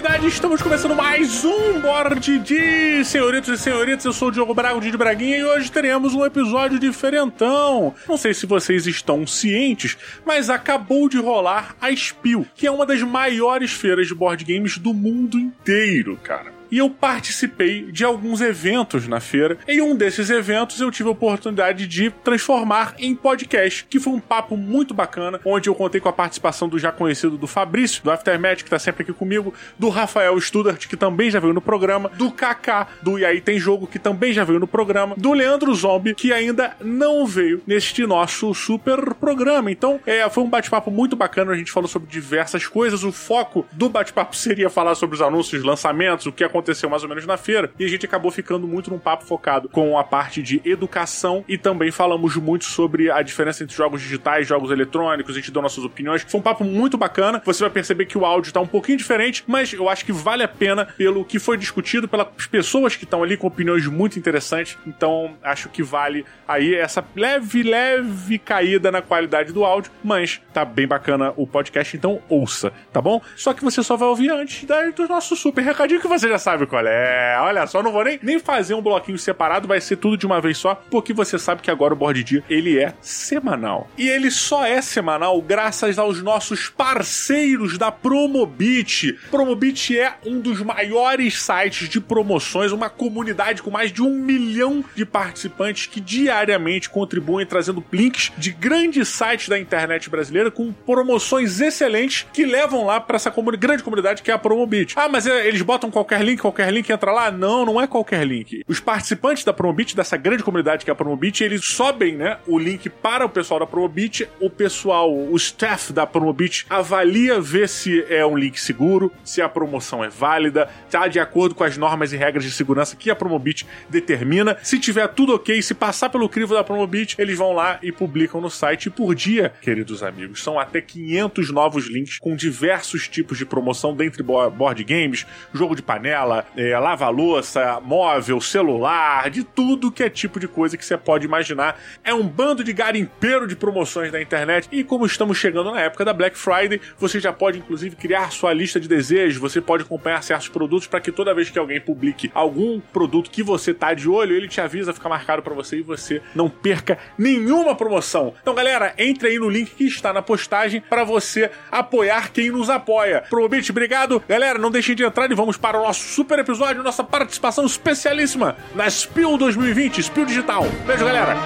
comunidade! Estamos começando mais um Board de Senhoritos e Senhoritas. Eu sou o Diogo Braga, o Didi Braguinha, e hoje teremos um episódio diferentão. Não sei se vocês estão cientes, mas acabou de rolar a Spiel, que é uma das maiores feiras de board games do mundo inteiro, cara e eu participei de alguns eventos na feira. Em um desses eventos eu tive a oportunidade de transformar em podcast, que foi um papo muito bacana, onde eu contei com a participação do já conhecido do Fabrício, do Aftermath, que tá sempre aqui comigo, do Rafael Studart, que também já veio no programa, do Kaká, do E aí Tem Jogo, que também já veio no programa, do Leandro Zombie, que ainda não veio neste nosso super programa. Então, é, foi um bate-papo muito bacana, a gente falou sobre diversas coisas. O foco do bate-papo seria falar sobre os anúncios, lançamentos, o que aconteceu aconteceu mais ou menos na feira, e a gente acabou ficando muito num papo focado com a parte de educação e também falamos muito sobre a diferença entre jogos digitais, jogos eletrônicos, a gente deu nossas opiniões. Foi um papo muito bacana. Você vai perceber que o áudio tá um pouquinho diferente, mas eu acho que vale a pena pelo que foi discutido, pelas pessoas que estão ali com opiniões muito interessantes. Então, acho que vale aí essa leve, leve caída na qualidade do áudio, mas tá bem bacana o podcast, então ouça, tá bom? Só que você só vai ouvir antes do nosso super recadinho que você já sabe sabe qual é. Olha só, não vou nem, nem fazer um bloquinho separado, vai ser tudo de uma vez só, porque você sabe que agora o Board Dia, ele é semanal. E ele só é semanal graças aos nossos parceiros da Promobit. Promobit é um dos maiores sites de promoções, uma comunidade com mais de um milhão de participantes que diariamente contribuem trazendo links de grandes sites da internet brasileira com promoções excelentes que levam lá para essa grande comunidade que é a Promobit. Ah, mas é, eles botam qualquer link qualquer link entra lá? Não, não é qualquer link. Os participantes da Promobit, dessa grande comunidade que é a Promobit, eles sobem, né, o link para o pessoal da Promobit, o pessoal, o staff da Promobit avalia, vê se é um link seguro, se a promoção é válida, tá de acordo com as normas e regras de segurança que a Promobit determina. Se tiver tudo ok, se passar pelo crivo da Promobit, eles vão lá e publicam no site. E por dia, queridos amigos, são até 500 novos links com diversos tipos de promoção, dentre board games, jogo de panela, é, lava-louça, móvel, celular, de tudo que é tipo de coisa que você pode imaginar. É um bando de garimpeiro de promoções da internet. E como estamos chegando na época da Black Friday, você já pode inclusive criar sua lista de desejos. Você pode acompanhar certos produtos para que toda vez que alguém publique algum produto que você tá de olho, ele te avisa, fica marcado para você e você não perca nenhuma promoção. Então, galera, entre aí no link que está na postagem para você apoiar quem nos apoia. Promobit, obrigado. Galera, não deixem de entrar e vamos para o nosso super episódio, nossa participação especialíssima na Spiel 2020, Spiel Digital. Beijo, galera!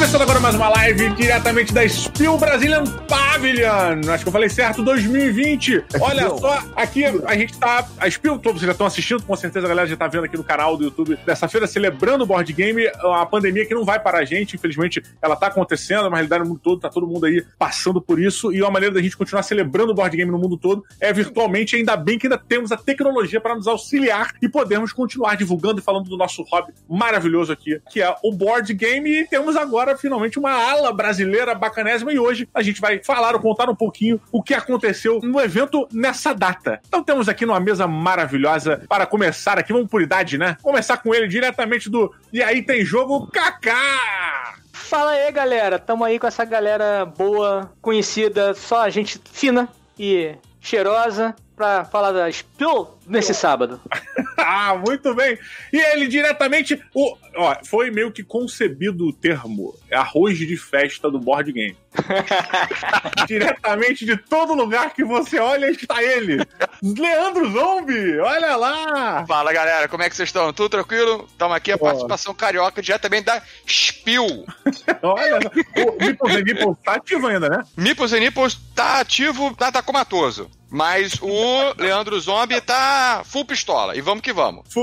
Começando agora mais uma live diretamente da Spiel Brazilian Pavilion. Acho que eu falei certo, 2020. Olha só, aqui a gente tá. A Spiel, todos vocês já estão assistindo, com certeza a galera já tá vendo aqui no canal do YouTube dessa feira, celebrando o board game. A pandemia que não vai parar a gente, infelizmente, ela tá acontecendo, é uma realidade no mundo todo, tá todo mundo aí passando por isso. E uma maneira da gente continuar celebrando o board game no mundo todo é virtualmente. Ainda bem que ainda temos a tecnologia para nos auxiliar e podemos continuar divulgando e falando do nosso hobby maravilhoso aqui, que é o board game. E temos agora agora finalmente uma ala brasileira bacanésima e hoje a gente vai falar ou contar um pouquinho o que aconteceu no evento nessa data. Então temos aqui numa mesa maravilhosa para começar aqui, vamos por idade, né? Começar com ele diretamente do E aí tem jogo Kaká! Fala aí, galera. Tamo aí com essa galera boa, conhecida, só gente fina e cheirosa pra falar da Spill nesse sábado. ah, muito bem. E ele diretamente. O, ó, foi meio que concebido o termo arroz de festa do board game. diretamente de todo lugar que você olha está ele. Leandro Zombie, olha lá. Fala galera, como é que vocês estão? Tudo tranquilo? Estamos aqui a participação carioca diretamente da Spill. olha, o Nipples and Nipples tá ativo ainda, né? Nipples and Nipples tá ativo, tá, tá comatoso. Mas o Leandro Zombie tá full pistola. E vamos que vamos.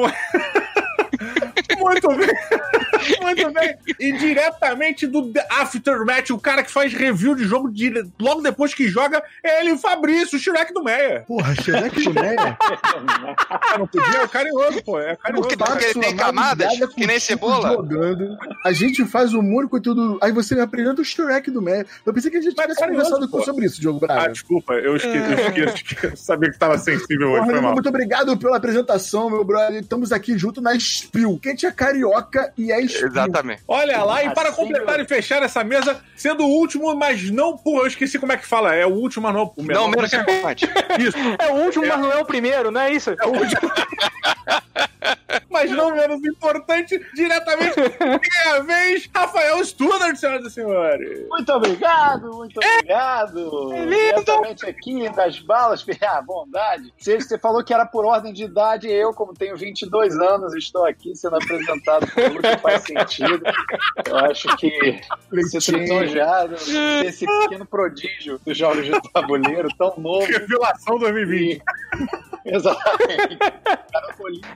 Muito bem. Muito bem. E diretamente do Aftermath, o cara que faz review de jogo de, logo depois que joga, é ele, o Fabrício, o Shrek do Meia. Porra, Shrek do Meia? não podia? É carinhoso, pô. É carinhoso. Porque, porque ele tem camadas, que nem cebola. Jogando. A gente faz humor com tudo. Aí você me apresenta o Shrek do Meia. Eu pensei que a gente tivesse conversado pô. sobre isso, Diogo Braga. Ah, desculpa, eu esqueci. É. Eu esqueci, sabia que tava sensível hoje, Muito obrigado pela apresentação, meu brother. Estamos aqui junto na Spill. Quem tinha carioca e é Exatamente. Olha lá, e para Assim, completar e fechar essa mesa, sendo o último, mas não por. Eu esqueci como é que fala. É o último, mas não o menor. Não menos importante. Isso. É o último, mas não é o primeiro, não é isso? É o último. mas não menos importante, diretamente a vez, Rafael Studer, senhoras e senhores. Muito obrigado, muito é, obrigado. É Diretamente aqui das balas, a bondade. Você, você falou que era por ordem de idade, eu, como tenho 22 anos, estou aqui sendo apresentado pelo faz sentido. Eu acho que esse esse pequeno prodígio dos jogos de tabuleiro, tão novo. Revelação 2020. E... Exatamente.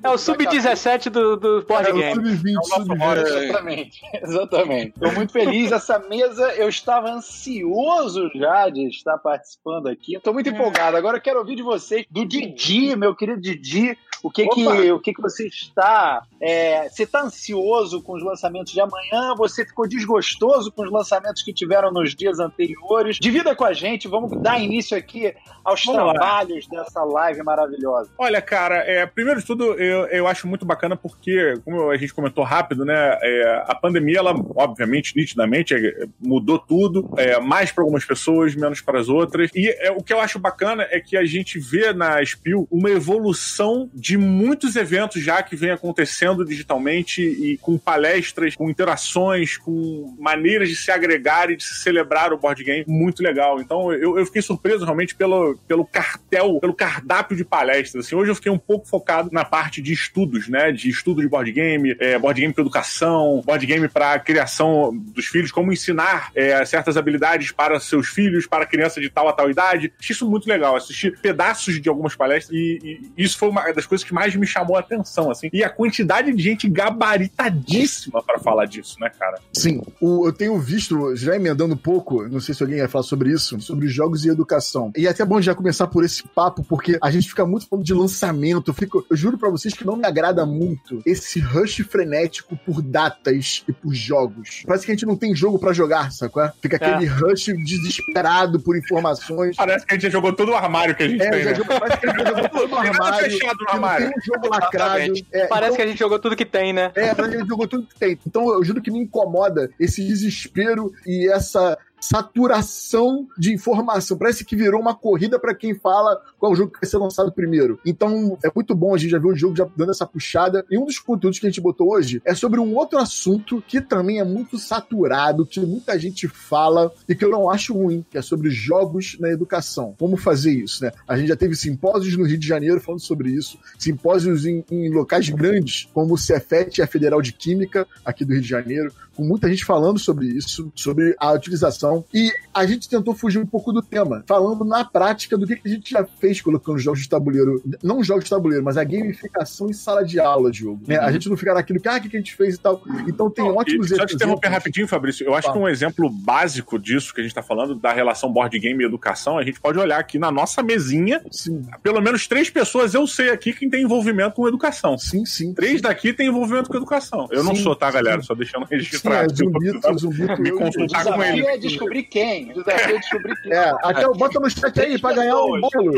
É o sub-17 do, do board é, game. Sub-20, é sub-20. Exatamente, exatamente. Estou muito feliz. Essa mesa, eu estava ansioso já de estar participando aqui. Estou muito é. empolgado. Agora eu quero ouvir de vocês, do Didi, meu querido Didi. O que que, o que que você está... É, você está ansioso com os lançamentos de amanhã? Você ficou desgostoso com os lançamentos que tiveram nos dias anteriores? Divida com a gente, vamos dar início aqui aos vamos trabalhos lá. dessa live maravilhosa. Olha, cara, é, primeiro de tudo, eu, eu acho muito bacana porque, como a gente comentou rápido, né, é, a pandemia, ela, obviamente, nitidamente, é, mudou tudo, é, mais para algumas pessoas, menos para as outras. E é, o que eu acho bacana é que a gente vê na Spiel uma evolução de muitos eventos já que vem acontecendo digitalmente e com palestras, com interações, com maneiras de se agregar e de se celebrar o board game muito legal. Então, eu, eu fiquei surpreso realmente pelo, pelo cartel, pelo cardápio de palestras. Assim, hoje eu fiquei um pouco focado na parte de estudos, né? De estudo de board game, é, board game para educação, board game para criação dos filhos, como ensinar é, certas habilidades para seus filhos, para criança de tal a tal idade. Achei isso muito legal. Assisti pedaços de algumas palestras e, e isso foi uma das coisas que mais me chamou a atenção, assim. E a quantidade de gente gabaritadíssima para falar disso, né, cara? Sim, o- eu tenho visto, já emendando um pouco, não sei se alguém vai falar sobre isso, sobre jogos e educação. E é até bom já começar por esse papo, porque a gente fica muito falando de lançamento. Eu, fico, eu juro pra vocês que não me agrada muito esse rush frenético por datas e por jogos. Parece que a gente não tem jogo pra jogar, sacou? Fica aquele rush desesperado por informações. Parece que a gente já jogou todo o armário que a gente É, tem, já né? jogou, parece que a gente jogou todo nada armário. fechado no que armário. Tem um jogo lacrado. É, Parece então- que a gente jogou tudo que tem, né? é, mas ele jogou tudo que tem. Então eu juro que me incomoda esse desespero e essa saturação de informação. Parece que virou uma corrida pra quem fala qual jogo que vai ser lançado primeiro. Então é muito bom a gente já ver o jogo já dando essa puxada. E um dos conteúdos que a gente botou hoje é sobre um outro assunto que também é muito saturado, que muita gente fala e que eu não acho ruim, que é sobre jogos na educação. Como fazer isso, né? A gente já teve simpósios no Rio de Janeiro falando sobre isso, simpósios em, em locais grandes, como o Cefet a Federal de Química, aqui do Rio de Janeiro, com muita gente falando sobre isso, sobre a utilização. E a gente tentou fugir um pouco do tema, falando na prática do que a gente já fez colocando jogos de tabuleiro, não jogos de tabuleiro, mas a gamificação em sala de aula de jogo. né? A gente não fica naquilo que, ah, o que a gente fez e tal. Então tem Não, ótimos e Só te interromper rapidinho, Fabrício. Eu acho Tá. que um exemplo básico disso que a gente tá falando, da relação board game e educação, a gente pode olhar aqui na nossa mesinha, Sim, pelo menos três pessoas eu sei aqui quem tem envolvimento com educação. sim, sim. Três daqui têm envolvimento com educação. Eu não Sim, sou, tá, sim. galera? Só deixando Sim, é registrado. zumbito, zumbito. Me consultar com ele. é descobrir quem. O desafio é descobrir quem. É, até o- bota no chat aí pra ganhar um bolo.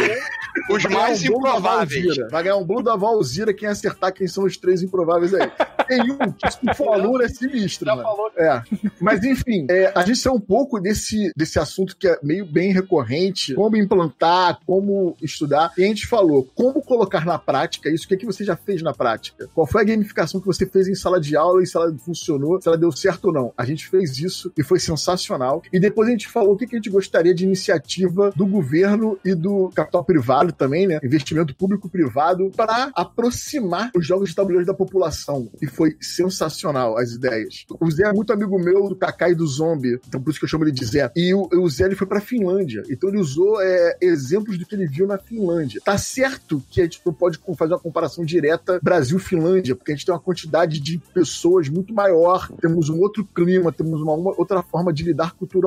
Os mais um improváveis. Vai ganhar um bolo da Valzira quem acertar quem são os três improváveis aí. Tem um que se for aluno é sinistro, Já mano. falou É. Mas enfim, é, a gente saiu um pouco desse, desse assunto que é meio bem recorrente, como implantar, como estudar. E a gente falou como colocar na prática isso. O que, é que você já fez na prática? Qual foi a gamificação que você fez em sala de aula e se ela funcionou, se ela deu certo ou não? A gente fez isso e foi sensacional. E depois a gente falou o que, a gente gostaria de iniciativa do governo e do capital privado também, né? Investimento público-privado para aproximar os jogos de tabuleiro da população. E foi sensacional as ideias. O Zé é muito amigo meu do Kaká e do Zombie, então por isso que eu chamo ele de Zé. E o, o Zé ele foi pra Finlândia, então ele usou é, exemplos do que ele viu na Finlândia. Tá certo que a gente não pode fazer uma comparação direta Brasil-Finlândia, porque a gente tem uma quantidade de pessoas muito maior, temos um outro clima, temos uma outra forma de lidar culturalmente.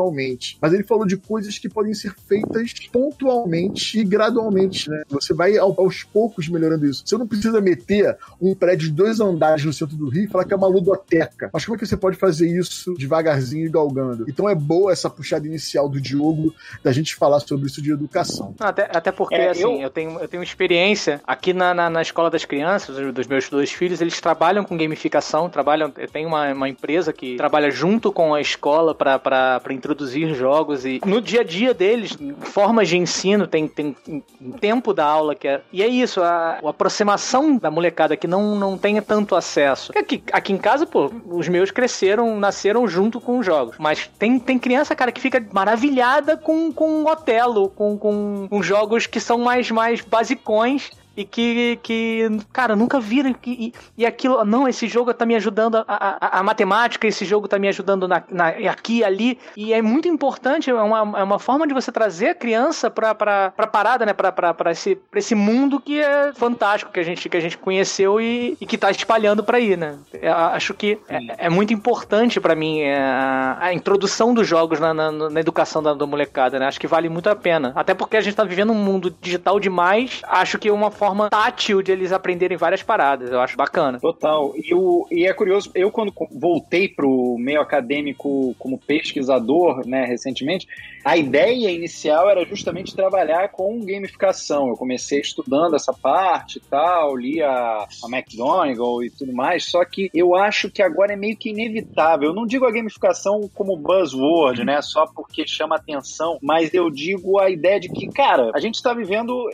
Mas ele falou de coisas que podem ser feitas pontualmente e gradualmente, né? Você vai ao- aos poucos melhorando isso. Você não precisa meter um prédio de dois andares no centro do rio e falar que é uma ludoteca. Mas como é que você pode fazer isso devagarzinho e galgando? Então é boa essa puxada inicial do Diogo da gente falar sobre isso de educação. Até, até porque, É, assim, eu- eu... tenho, eu tenho experiência aqui na, na, na escola das crianças, dos meus dois filhos, eles trabalham com gamificação, trabalham, tem uma, uma empresa que trabalha junto com a escola para introduzir jogos e no dia a dia deles, formas de ensino, tem, tem um tempo da aula que é. E é isso, a, a aproximação da molecada que não, não tenha tanto acesso. Aqui, aqui em casa, pô, os meus cresceram, nasceram junto com os jogos. Mas tem, tem criança, cara, que fica maravilhada com, com Otelo, com, com, com jogos que são mais, mais basicões. E que, que, cara, nunca viram. que- E, e aquilo, não, esse jogo tá me ajudando a, a, a matemática, esse jogo tá me ajudando na, na- aqui ali. E é muito importante, é uma, é uma forma de você trazer a criança pra, pra, pra parada, né? Pra, pra, pra, esse, pra esse mundo que é fantástico, que a gente, que a gente conheceu e, e que tá espalhando pra aí, né? Eu acho que é, é muito importante pra mim é, a, a introdução dos jogos na, na, na educação da, da molecada, né? Acho que vale muito a pena. Até porque a gente tá vivendo um mundo digital demais. Acho que é uma forma tátil de eles aprenderem várias paradas. Eu acho bacana. Total. E, o, e é curioso, eu quando voltei pro meio acadêmico como pesquisador, né, recentemente, a ideia inicial era justamente trabalhar com gamificação. Eu comecei estudando essa parte e tal, li a, a McGonagall e tudo mais, só que eu acho que agora é meio que inevitável. Eu não digo a gamificação como buzzword, né, só porque chama atenção, mas eu digo a ideia de que, cara, a gente está vivendo,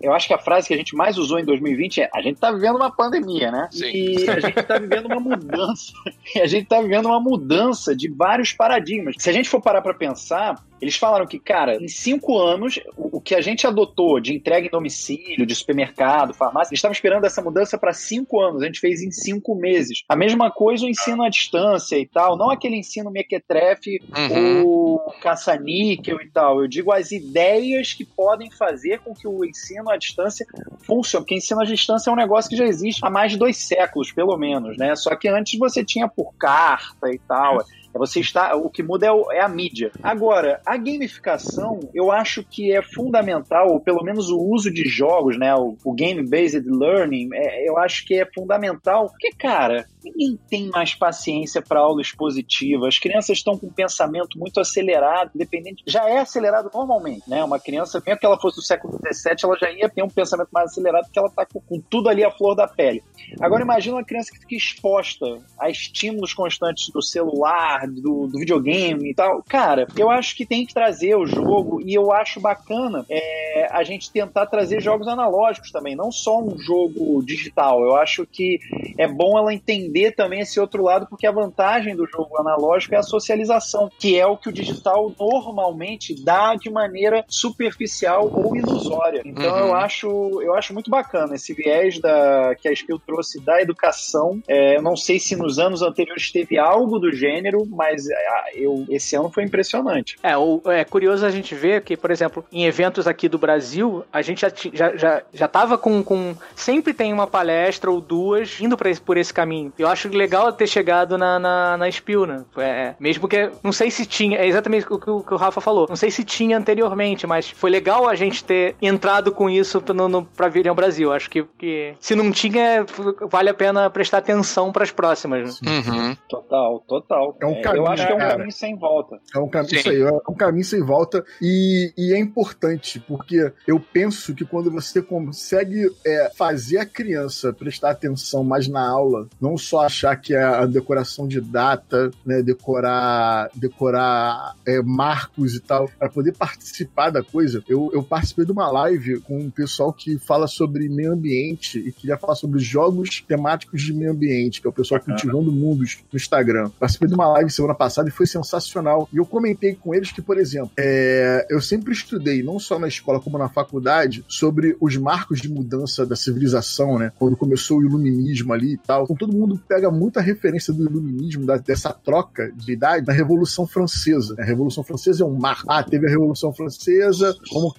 eu acho que a frase que a gente mais usou em 2020 é a gente está vivendo uma pandemia, né? Sim. E a gente está vivendo uma mudança. E a gente está vivendo uma mudança de vários paradigmas. Se a gente for parar para pensar, eles falaram que, cara, em cinco anos, o que a gente adotou de entrega em domicílio, de supermercado, farmácia, eles estavam esperando essa mudança para cinco anos. A gente fez em cinco meses. A mesma coisa o ensino à distância e tal. Não aquele ensino mequetrefe Uhum. ou caça-níquel e tal. Eu digo as ideias que podem fazer com que o ensino à distância funcione. Porque ensino à distância é um negócio que já existe há mais de dois séculos, pelo menos, né? Só que antes você tinha por carta e tal. É Você está, o que muda é, o- é a mídia. Agora, a gamificação, eu acho que é fundamental, ou pelo menos o uso de jogos, né? O, o game-based learning, é, eu acho que é fundamental. Porque, cara, ninguém tem mais paciência para aula expositiva. As crianças estão com um pensamento muito acelerado, independente. Já é acelerado normalmente, né? Uma criança, mesmo que ela fosse do século XVII, ela já ia ter um pensamento mais acelerado porque ela está com, com tudo ali à flor da pele. Agora imagina uma criança que fica exposta a estímulos constantes do celular, do, do videogame e tal. Cara, eu acho que tem que trazer o jogo e eu acho bacana é, a gente tentar trazer jogos analógicos também, não só um jogo digital. Eu acho que é bom ela entender também esse outro lado, porque a vantagem do jogo analógico é a socialização, que é o que o digital normalmente dá de maneira superficial ou ilusória. Então Uhum. eu acho eu acho muito bacana esse viés da que a Spiel trouxe da educação. É, eu não sei se nos anos anteriores teve algo do gênero, mas ah, eu esse ano foi impressionante. É, o, é curioso a gente ver que, por exemplo, em eventos aqui do Brasil, a gente já, já, já, já tava com, com. Sempre tem uma palestra ou duas indo pra por esse caminho. Eu acho legal ter chegado na, na, na Spiel, né? É, mesmo que. Não sei se tinha. É exatamente o que, o que o Rafa falou. Não sei se tinha anteriormente, mas foi legal a gente ter entrado com isso no, no, pra vir ao Brasil. Acho que, que se não tinha, vale a pena prestar atenção pras próximas. Né? Uhum. Total, total. É um eu caminho, acho que é um cara. caminho sem volta. É um caminho, Sim. isso aí, é um caminho sem volta e, e é importante, porque eu penso que quando você consegue é, fazer a criança prestar atenção mais na aula, não só achar que é a decoração de data, né, decorar, decorar é, marcos e tal, para poder participar da coisa. Eu, eu participei de uma live com um pessoal que fala sobre meio ambiente e queria falar sobre jogos temáticos de meio ambiente, que é o pessoal cultivando mundos no Instagram. Participei de uma live semana passada e foi sensacional. E eu comentei com eles que, por exemplo, é, eu sempre estudei, não só na escola como na faculdade, sobre os marcos de mudança da civilização, né? Quando começou o iluminismo ali e tal. Então todo mundo pega muita referência do iluminismo, da- dessa troca de idade, na Revolução Francesa. A Revolução Francesa é um marco. Ah, teve a Revolução Francesa, vamos,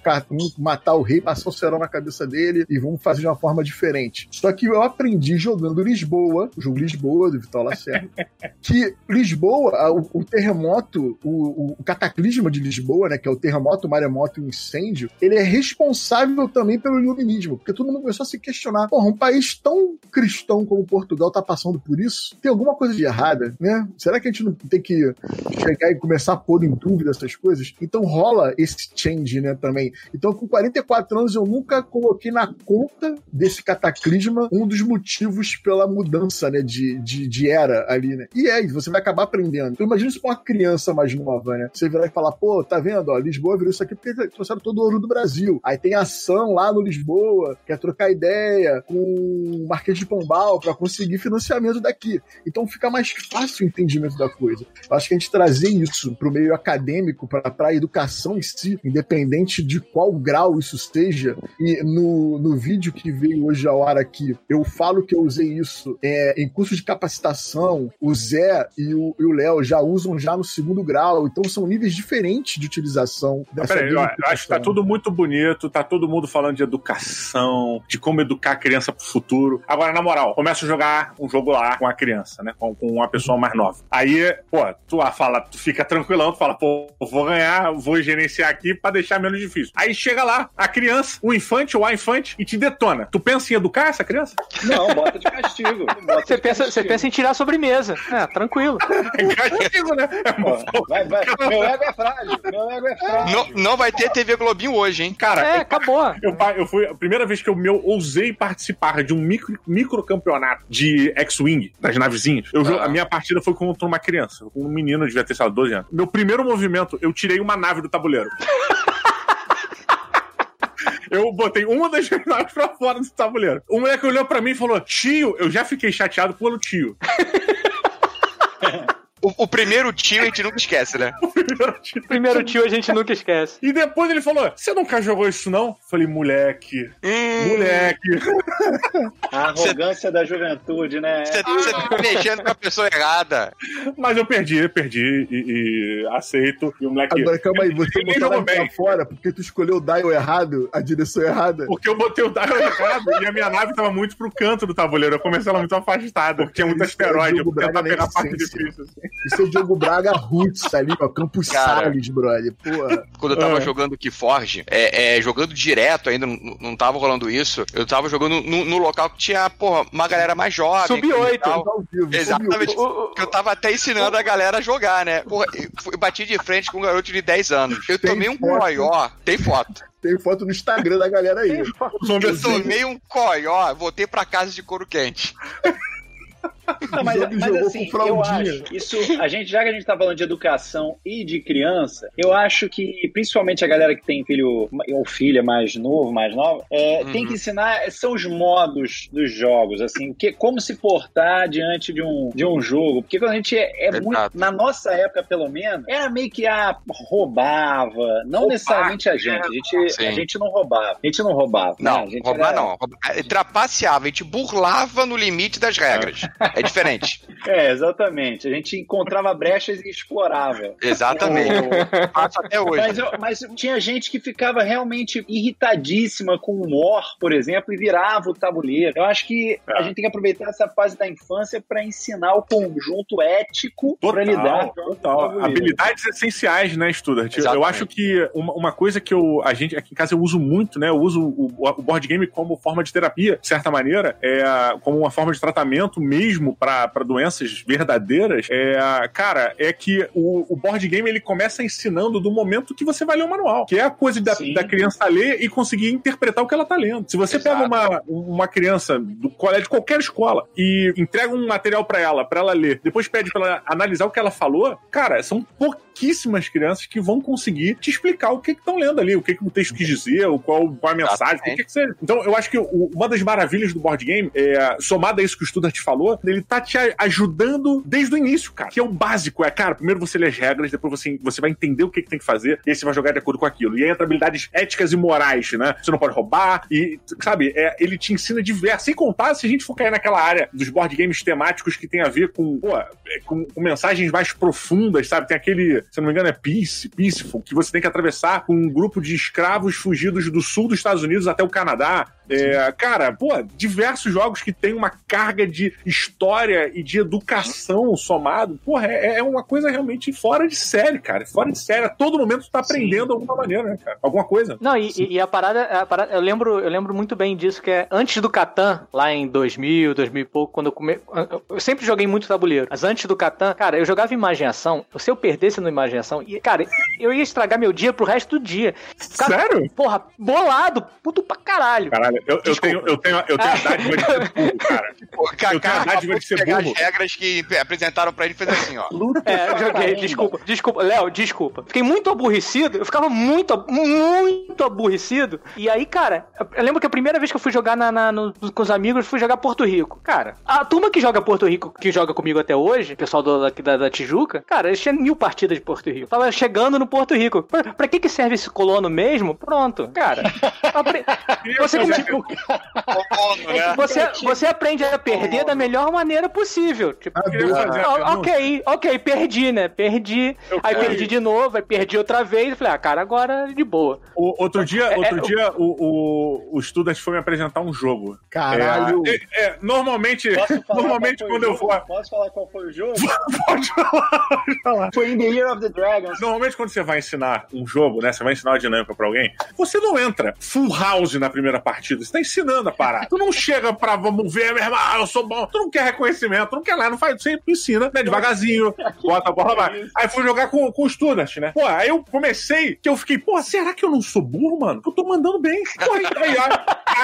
matar o rei, passar o cerol na cabeça dele e vamos fazer de uma forma diferente. Só que eu aprendi jogando Lisboa, o jogo Lisboa, do Vitor Lacerda, que Lisboa Lisboa, o, o terremoto, o, o, cataclisma de Lisboa, né, que é o terremoto, o maremoto e o incêndio, ele é responsável também pelo iluminismo, porque todo mundo começou a se questionar, porra, um país tão cristão como Portugal tá passando por isso? Tem alguma coisa de errada, né? Será que a gente não tem que chegar e começar a pôr em dúvida essas coisas? Então rola esse change, né, também. Então com 44 anos eu nunca coloquei na conta desse cataclisma um dos motivos pela mudança, né, de, de, de era ali, né? E é, você vai acabar aprendendo. Então imagina isso pra uma criança mais nova, né? Você virar e falar, pô, tá vendo, ó, Lisboa virou isso aqui porque trouxeram todo o ouro do Brasil. Aí tem ação lá no Lisboa, quer trocar ideia com o Marquês de Pombal para conseguir financiamento daqui. Então fica mais fácil o entendimento da coisa. Eu acho que a gente trazer isso pro meio acadêmico, para a educação em si, independente de qual grau isso esteja, e no, no vídeo que veio hoje ao ar aqui, eu falo que eu usei isso é, em curso de capacitação, o Zé e o Léo já usam já no segundo grau, então são níveis diferentes de utilização dessa Peraí, eu acho que tá tudo muito bonito, tá todo mundo falando de educação, de como educar a criança pro futuro. Agora, na moral, começa a jogar um jogo lá com a criança, né? Com, com uma pessoa mais nova. Aí, pô, tu fala, tu fica tranquilão, tu fala, pô, vou ganhar, vou gerenciar aqui pra deixar menos difícil. Aí chega lá a criança, o infante ou a infante, e te detona. Tu pensa em educar essa criança? Não, bota de castigo. Bota você, de pensa, castigo. você pensa em tirar a sobremesa. É, tranquilo. É castigo, né? É vai, vai. Meu ego é frágil. Meu ego é frágil. Não, não vai ter TV Globinho hoje, hein? Cara, é, eu, acabou. Eu, eu fui a primeira vez que eu meu ousei participar de um micro, micro campeonato de X-Wing, das navezinhas. Eu, ah. A minha partida foi contra uma criança, um menino, devia ter, sei lá, 12 anos. Meu primeiro movimento, eu tirei uma nave do tabuleiro. eu botei uma das naves pra fora do tabuleiro. O moleque olhou pra mim e falou: Tio, eu já fiquei chateado pelo tio. O, o, primeiro tio a gente nunca esquece, né? o primeiro tio, primeiro tio a gente nunca esquece. E depois ele falou: Você nunca jogou isso, não? Falei, moleque. Hum. Moleque. A arrogância cê, da juventude, né? Você tá mexendo com a pessoa errada. Mas eu perdi, perdi e, e aceito. E o moleque. Agora, calma aí, você botou lá pra fora porque tu escolheu o dial errado, a direção errada. Porque eu botei o dial errado e a minha nave tava muito pro canto do tabuleiro. Eu comecei ela muito afastada, porque tinha muito asteroide. Eu tentar pegar a parte difícil. Assim. Isso é Diogo Braga Roots ali, ó. Campus Cara, Salles, brother. Porra. Quando eu tava ah. jogando Keyforge, é, é, jogando direto ainda, não, não tava rolando isso. Eu tava jogando no, no local que tinha, porra, uma galera mais jovem. Sub 8. Exatamente. Que eu tava até ensinando a galera a jogar, né? Porra, eu bati de frente com um garoto de 10 anos. Eu tomei um coió. Tem foto. Tem foto no Instagram da galera aí. Eu tomei um coió, voltei pra casa de couro quente. Não, mas, mas assim, eu acho, isso, a gente, já que a gente tá falando de educação e de criança, eu acho que, principalmente a galera que tem filho ou filha mais novo, mais nova, é, uhum. tem que ensinar, são os modos dos jogos, assim, que, como se portar diante de um, de um jogo, porque quando a gente é, é muito, na nossa época pelo menos, era meio que, a ah, roubava, não Roubar, necessariamente a gente, a gente, a gente não roubava, a gente não roubava. Não, né? roubar era... não, trapaceava, a gente burlava no limite das regras. É. É diferente. É, exatamente. A gente encontrava brechas e explorava. Exatamente. Passa até hoje. Mas, eu, mas, tinha gente que ficava realmente irritadíssima com o War, por exemplo, e virava o tabuleiro. Eu acho que é. a gente tem que aproveitar essa fase da infância para ensinar o conjunto ético para lidar com total. Habilidades essenciais, né, Studart? Exatamente. Eu acho que uma, uma, coisa que eu, a gente aqui em casa eu uso muito, né? Eu uso o, o board game como forma de terapia, de certa maneira, é como uma forma de tratamento mesmo para doenças verdadeiras, é, cara, é que o, o, board game ele começa ensinando do momento que você vai ler o manual, que é a coisa da, da criança ler e conseguir interpretar o que ela tá lendo. Se você Exato. pega uma, uma criança do colégio, de qualquer escola, e entrega um material para ela, para ela ler, depois pede para ela analisar o que ela falou, cara, são pouquíssimas crianças que vão conseguir te explicar o que estão lendo ali, o que, que o texto quis dizer, o qual, qual a mensagem, o que, que você. Então, eu acho que uma das maravilhas do board game, é, somada a isso que o Studart falou, ele tá te ajudando desde o início, cara. Que é o básico. É, cara, primeiro você lê as regras, depois você, você vai entender o que, que tem que fazer, e aí você vai jogar de acordo com aquilo. E aí entra habilidades éticas e morais, né? Você não pode roubar, e, sabe, é, ele te ensina diversas. Sem contar, se a gente for cair naquela área dos board games temáticos que tem a ver com, pô, é, com, com, mensagens mais profundas, sabe? Tem aquele, se não me engano, é Peace, Peaceful, que você tem que atravessar com um grupo de escravos fugidos do sul dos Estados Unidos até o Canadá. É, cara, pô, diversos jogos que tem uma carga de história história e de educação somado, porra, é, é uma coisa realmente fora de série, cara. Fora de série. A todo momento tu tá aprendendo de alguma maneira, né, cara? Alguma coisa. Não, e, e a, parada, a parada. eu lembro, eu lembro muito bem disso, que é antes do Catan, lá em 2000, 2000 e pouco, quando eu come... Eu sempre joguei muito tabuleiro. Mas antes do Catan, cara, eu jogava imaginação. Se eu perdesse no imaginação, e, cara, eu ia estragar meu dia pro resto do dia. Ficava, Sério? Porra, bolado, puto pra caralho. Caralho, eu, eu tenho, eu tenho, eu tenho a dádiva de ser burro, cara. Pô, eu tenho a dádiva de ser pegar burro. as regras que apresentaram pra ele e fez assim, ó. É, eu joguei, desculpa, desculpa, Léo, desculpa. Fiquei muito aborrecido, eu ficava muito, muito aborrecido. E aí, cara, eu lembro que a primeira vez que eu fui jogar na, na no, com os amigos, fui jogar Porto Rico. Cara, a turma que joga Porto Rico, que joga comigo até hoje, pessoal do, da, da Tijuca, cara, eles tinham mil partidas de Porto Rico. Eu tava chegando no Porto Rico. Pra, pra que que serve esse colono mesmo? Pronto. Cara, apre... você, come... né? você, você aprende a perder da melhor maneira possível. Tipo, ah, ok, ok, perdi, né? Perdi. Aí perdi de novo, aí perdi outra vez. Falei, ah, cara, agora de boa. O, outro dia, é, outro é, dia o, o, o Student foi me apresentar um jogo. Caralho. É, é, é normalmente, normalmente quando eu vou. Posso falar qual foi o jogo? pode falar, pode falar. Foi in the Year of the Dragons. Normalmente quando você vai ensinar um jogo, né? Você vai ensinar uma dinâmica pra alguém, você não entra full house na primeira partida. Você tá ensinando a parada. Tu não chega pra, vamos ver, meu irmão, eu sou bom. Tu não quer reconhecimento, não quer nada, não faz, você ensina, né? Devagarzinho, bota a bola lá. Aí fui jogar com, com o Student, né? Pô, aí eu comecei, que eu fiquei, pô, será que eu não sou burro, mano? Eu tô mandando bem. Pô, aí,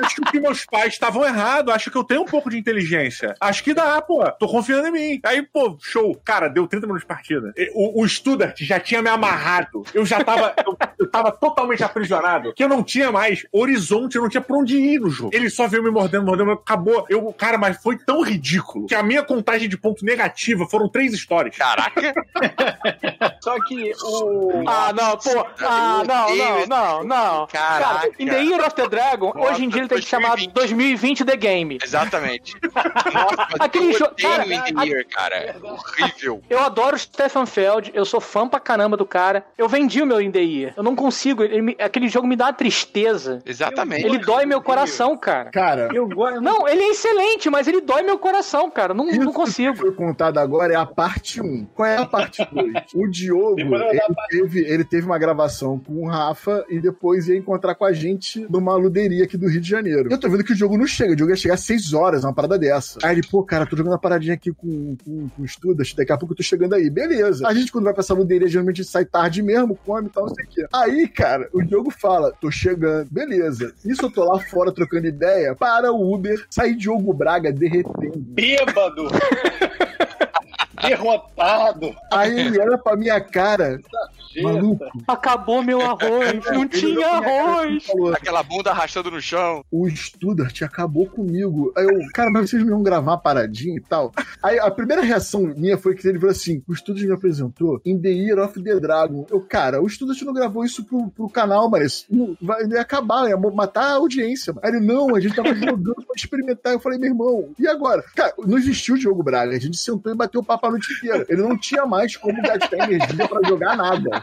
acho que meus pais estavam errados, acho que eu tenho um pouco de inteligência. Acho que dá, pô. Tô confiando em mim. Aí, pô, show. Cara, deu 30 minutos de partida. O, o Studart já tinha me amarrado. Eu já tava. eu, eu tava totalmente aprisionado. Que eu não tinha mais horizonte, eu não tinha pra onde ir no jogo. Ele só veio me mordendo, mordendo, acabou. Eu, cara, mas foi tão ridículo que a minha contagem de ponto negativa foram três histórias. Caraca! só que o. Ah, não, pô. Ah, não, não, não, não. Caraca. Cara, in The Year of the Dragon, Nossa, hoje em dia ele tem que chamar 2020 The Game. Exatamente. Nossa, Aquele jogo. Cara, cara. Horrível. Eu adoro o Stefan Feld, eu sou fã pra caramba do cara. Eu vendi o meu In The Year. Eu não consigo. Ele, aquele jogo me dá uma tristeza. Exatamente. Ele dói meu coração, cara. Cara. Eu. Não, ele é excelente, mas ele dói meu coração, cara. Não, não consigo. O que foi contado agora é a parte 1. Qual é a parte 2? o Diogo, ele teve, ele teve uma gravação com o Rafa e depois ia encontrar com a gente numa luderia aqui do Rio de Janeiro. Eu tô vendo que o jogo não chega. O jogo ia chegar às 6 horas, uma parada dessa. Aí ele, pô, cara, tô jogando uma paradinha aqui com, com, com estudas, daqui a pouco eu tô chegando aí. Beleza. A gente, quando vai pra essa luderia, geralmente sai tarde mesmo, come e tal, não sei o quê. Aí, cara, o jogo fala, tô chegando. Beleza. Isso eu tô lá fora trocando ideia, para o Uber, sair Diogo Braga derretendo. Bêbado! Derrotado! Aí ele olha pra minha cara. Maluco. Acabou meu arroz. não tinha arroz. Aquela bunda arrastando no chão. O Studart acabou comigo. Aí eu, cara, mas vocês me vão gravar paradinha e tal. Aí a primeira reação minha foi que ele falou assim: o Studart me apresentou In the Year of the Dragon. Eu, cara, o Studart não gravou isso pro, pro canal, mas não, vai, ia acabar, ia matar a audiência. Aí ele, não, a gente tava jogando pra experimentar. Eu falei, meu irmão, e agora? Cara, não existiu o jogo Braga. A gente sentou e bateu o papo a noite inteira. Ele não tinha mais como gastar energia pra jogar nada.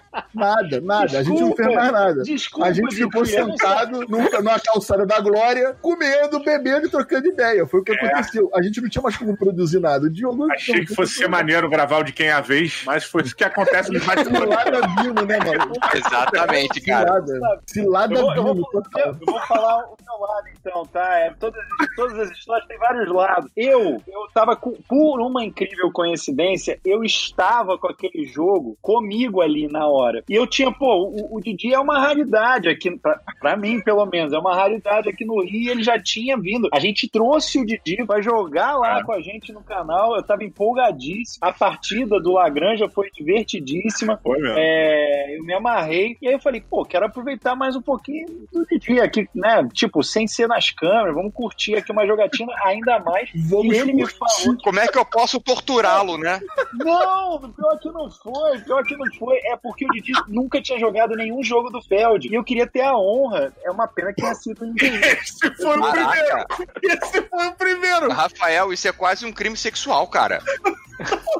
Nada, nada. Desculpa, a gente não fez mais nada. Desculpa, a gente ficou sentado numa, numa calçada da glória, comendo, bebendo e trocando ideia. Foi o que é. aconteceu. A gente não tinha mais como produzir nada. O Diogo Achei que fosse ser maneiro gravar o de quem é a vez, mas foi isso que acontece nos mais Cilada Bino, né, mano? Exatamente, cara. Cilada Bino. Eu, vou, eu, vou falar o meu lado, então, tá? É, todas, todas as histórias têm vários lados. Eu, eu tava com, por uma incrível coincidência, eu estava com aquele jogo comigo ali na hora. E eu tinha, pô, o, o Didi é uma raridade aqui, pra, pra mim, pelo menos, é uma raridade aqui no Rio. Ele já tinha vindo. A gente trouxe o Didi pra jogar lá é. com a gente no canal. Eu tava empolgadíssimo. A partida do Lagranja foi divertidíssima. Foi mesmo. É, eu me amarrei. E aí eu falei, pô, quero aproveitar mais um pouquinho do Didi aqui, né? Tipo, sem ser nas câmeras, vamos curtir aqui uma jogatina ainda mais. Vamos e ele me falou. Como é que eu posso torturá-lo, né? Não, pior que não foi, pior que não foi. É porque o Didi nunca tinha jogado nenhum jogo do Feld. E eu queria ter a honra. É uma pena que tenha sido um Esse foi Caraca. o primeiro! Esse foi o primeiro! Rafael, isso é quase um crime sexual, cara.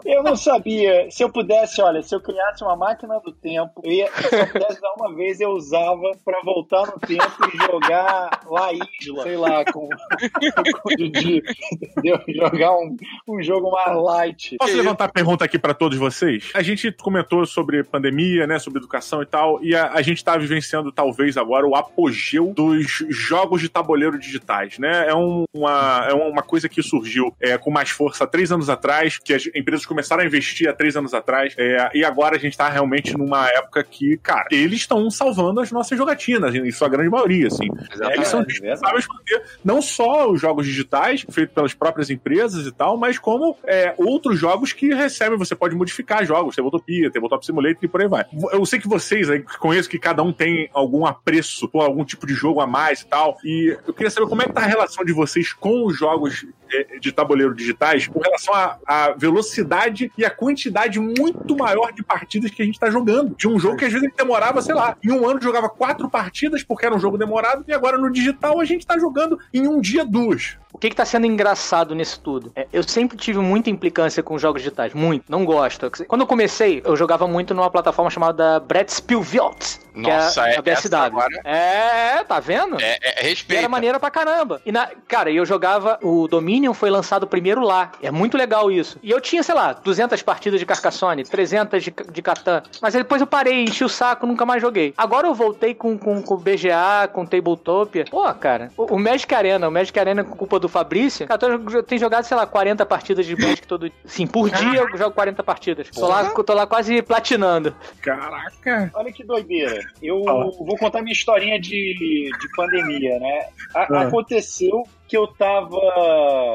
Eu não sabia. Se eu pudesse, olha, se eu criasse uma máquina do tempo, eu ia, se eu pudesse dar uma vez, eu usava pra voltar no tempo e jogar La Isla, sei lá, com, com o Didi, entendeu? Jogar um, um jogo mais light. Posso levantar a pergunta aqui pra todos vocês? A gente comentou sobre pandemia, né, sobre educação e tal, e a, a gente tá vivenciando talvez agora o apogeu dos jogos de tabuleiro digitais, né? É, um, uma, é uma coisa que surgiu é, com mais força há três anos atrás, que as empresas começaram a investir há três anos atrás, é, e agora a gente tá realmente numa época que, cara, eles estão salvando as nossas jogatinas, em sua grande maioria, assim. Exatamente. Eles são responsáveis por ter não só os jogos digitais, feitos pelas próprias empresas e tal, mas como é, outros jogos que recebem, você pode modificar jogos, Tabletopia, Tabletop Simulator e por aí vai. Eu sei que vocês aí, conheço que cada um tem algum apreço por algum tipo de jogo a mais e tal, e eu queria saber como é que tá a relação de vocês com os jogos é, de tabuleiro digitais com relação à, velocidade e à quantidade muito maior de partidas que a gente tá jogando. De um jogo que às vezes demorava, sei lá, em um ano jogava quatro partidas porque era um jogo demorado, e agora no digital a gente tá jogando em um dia duas. O que, que tá sendo engraçado nisso tudo? É, eu sempre tive muita implicância com jogos digitais, muito, não gosto. Quando eu comecei, eu jogava muito numa plataforma chamada Brettspielwilt, que Nossa, é é- a BSW. essa agora- É, tá vendo? É, é, é E respeito. era maneira pra caramba. E na, cara, eu jogava. O Dominion foi lançado primeiro lá. É muito legal isso. E eu tinha, sei lá, 200 partidas de Carcassonne, 300 de, de Catan. Mas depois eu parei, enchi o saco, nunca mais joguei. Agora eu voltei com, com, com BGA, com Tabletopia. Pô, cara, o, o Magic Arena, o Magic Arena com culpa do Fabrício. Cara, eu tenho jogado, sei lá, 40 partidas de Magic todo. Sim, por dia eu jogo 40 partidas. Tô lá, tô lá quase platinando. Caraca! Olha que doideira. Eu Fala. vou contar minha historinha de, de pandemia, né? A- Ah. Aconteceu que eu tava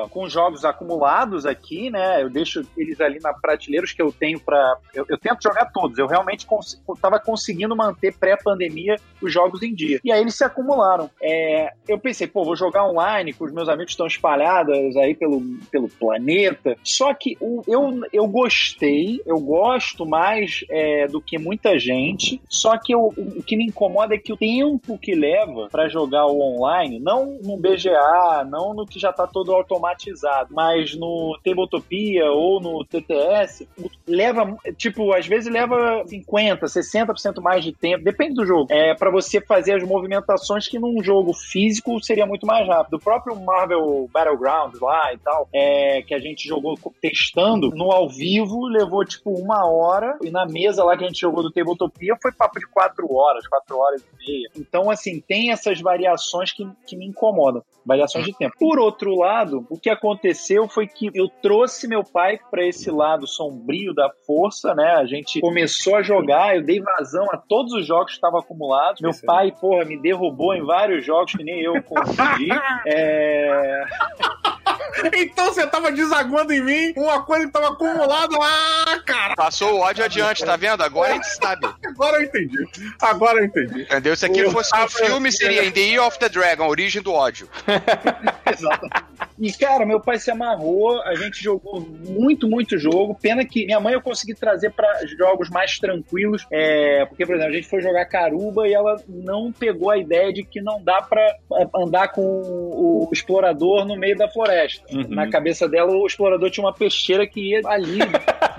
com jogos acumulados aqui, né? Eu deixo eles ali na prateleira, os que eu tenho pra. Eu, eu tento jogar todos. Eu realmente cons tava conseguindo manter pré-pandemia os jogos em dia. E aí eles se acumularam. É, eu pensei, pô, vou jogar online, com os meus amigos estão espalhados aí pelo, pelo planeta. Só que o- eu, eu gostei, eu gosto mais é, do que muita gente. Só que eu- o que me incomoda é que o tempo que leva pra jogar o online, não no BGA, não no que já tá todo automatizado, mas no Tabletopia ou no TTS, leva, tipo, às vezes leva 50, 60% mais de tempo, depende do jogo, é para você fazer as movimentações que num jogo físico seria muito mais rápido. O próprio Marvel Battlegrounds lá e tal, é, que a gente jogou testando, no ao vivo levou tipo uma hora, e na mesa lá que a gente jogou do Tabletopia foi papo de quatro horas, quatro horas e meia. Então, assim, tem essas variações que, que me incomodam, variações de tempo. Por outro lado, o que aconteceu foi que eu trouxe meu pai para esse lado sombrio da força, né? A gente começou a jogar, eu dei vazão a todos os jogos que estavam acumulados. Meu pai, porra, me derrubou em vários jogos que nem eu consegui. É... Então você tava desaguando em mim uma coisa que tava acumulada. Ah, cara! Passou o ódio adiante, tá vendo? Agora a gente sabe. Agora eu entendi. Agora eu entendi. Entendeu? Se aquilo fosse um filme, seria In the Year of the Dragon, origem do ódio. Exatamente. E, cara, meu pai se amarrou, a gente jogou muito, muito jogo. Pena que minha mãe eu consegui trazer para jogos mais tranquilos. É, porque, por exemplo, a gente foi jogar caruba e ela não pegou a ideia de que não dá pra é, andar com o explorador no meio da floresta. Uhum. Na cabeça dela, o explorador tinha uma peixeira que ia ali,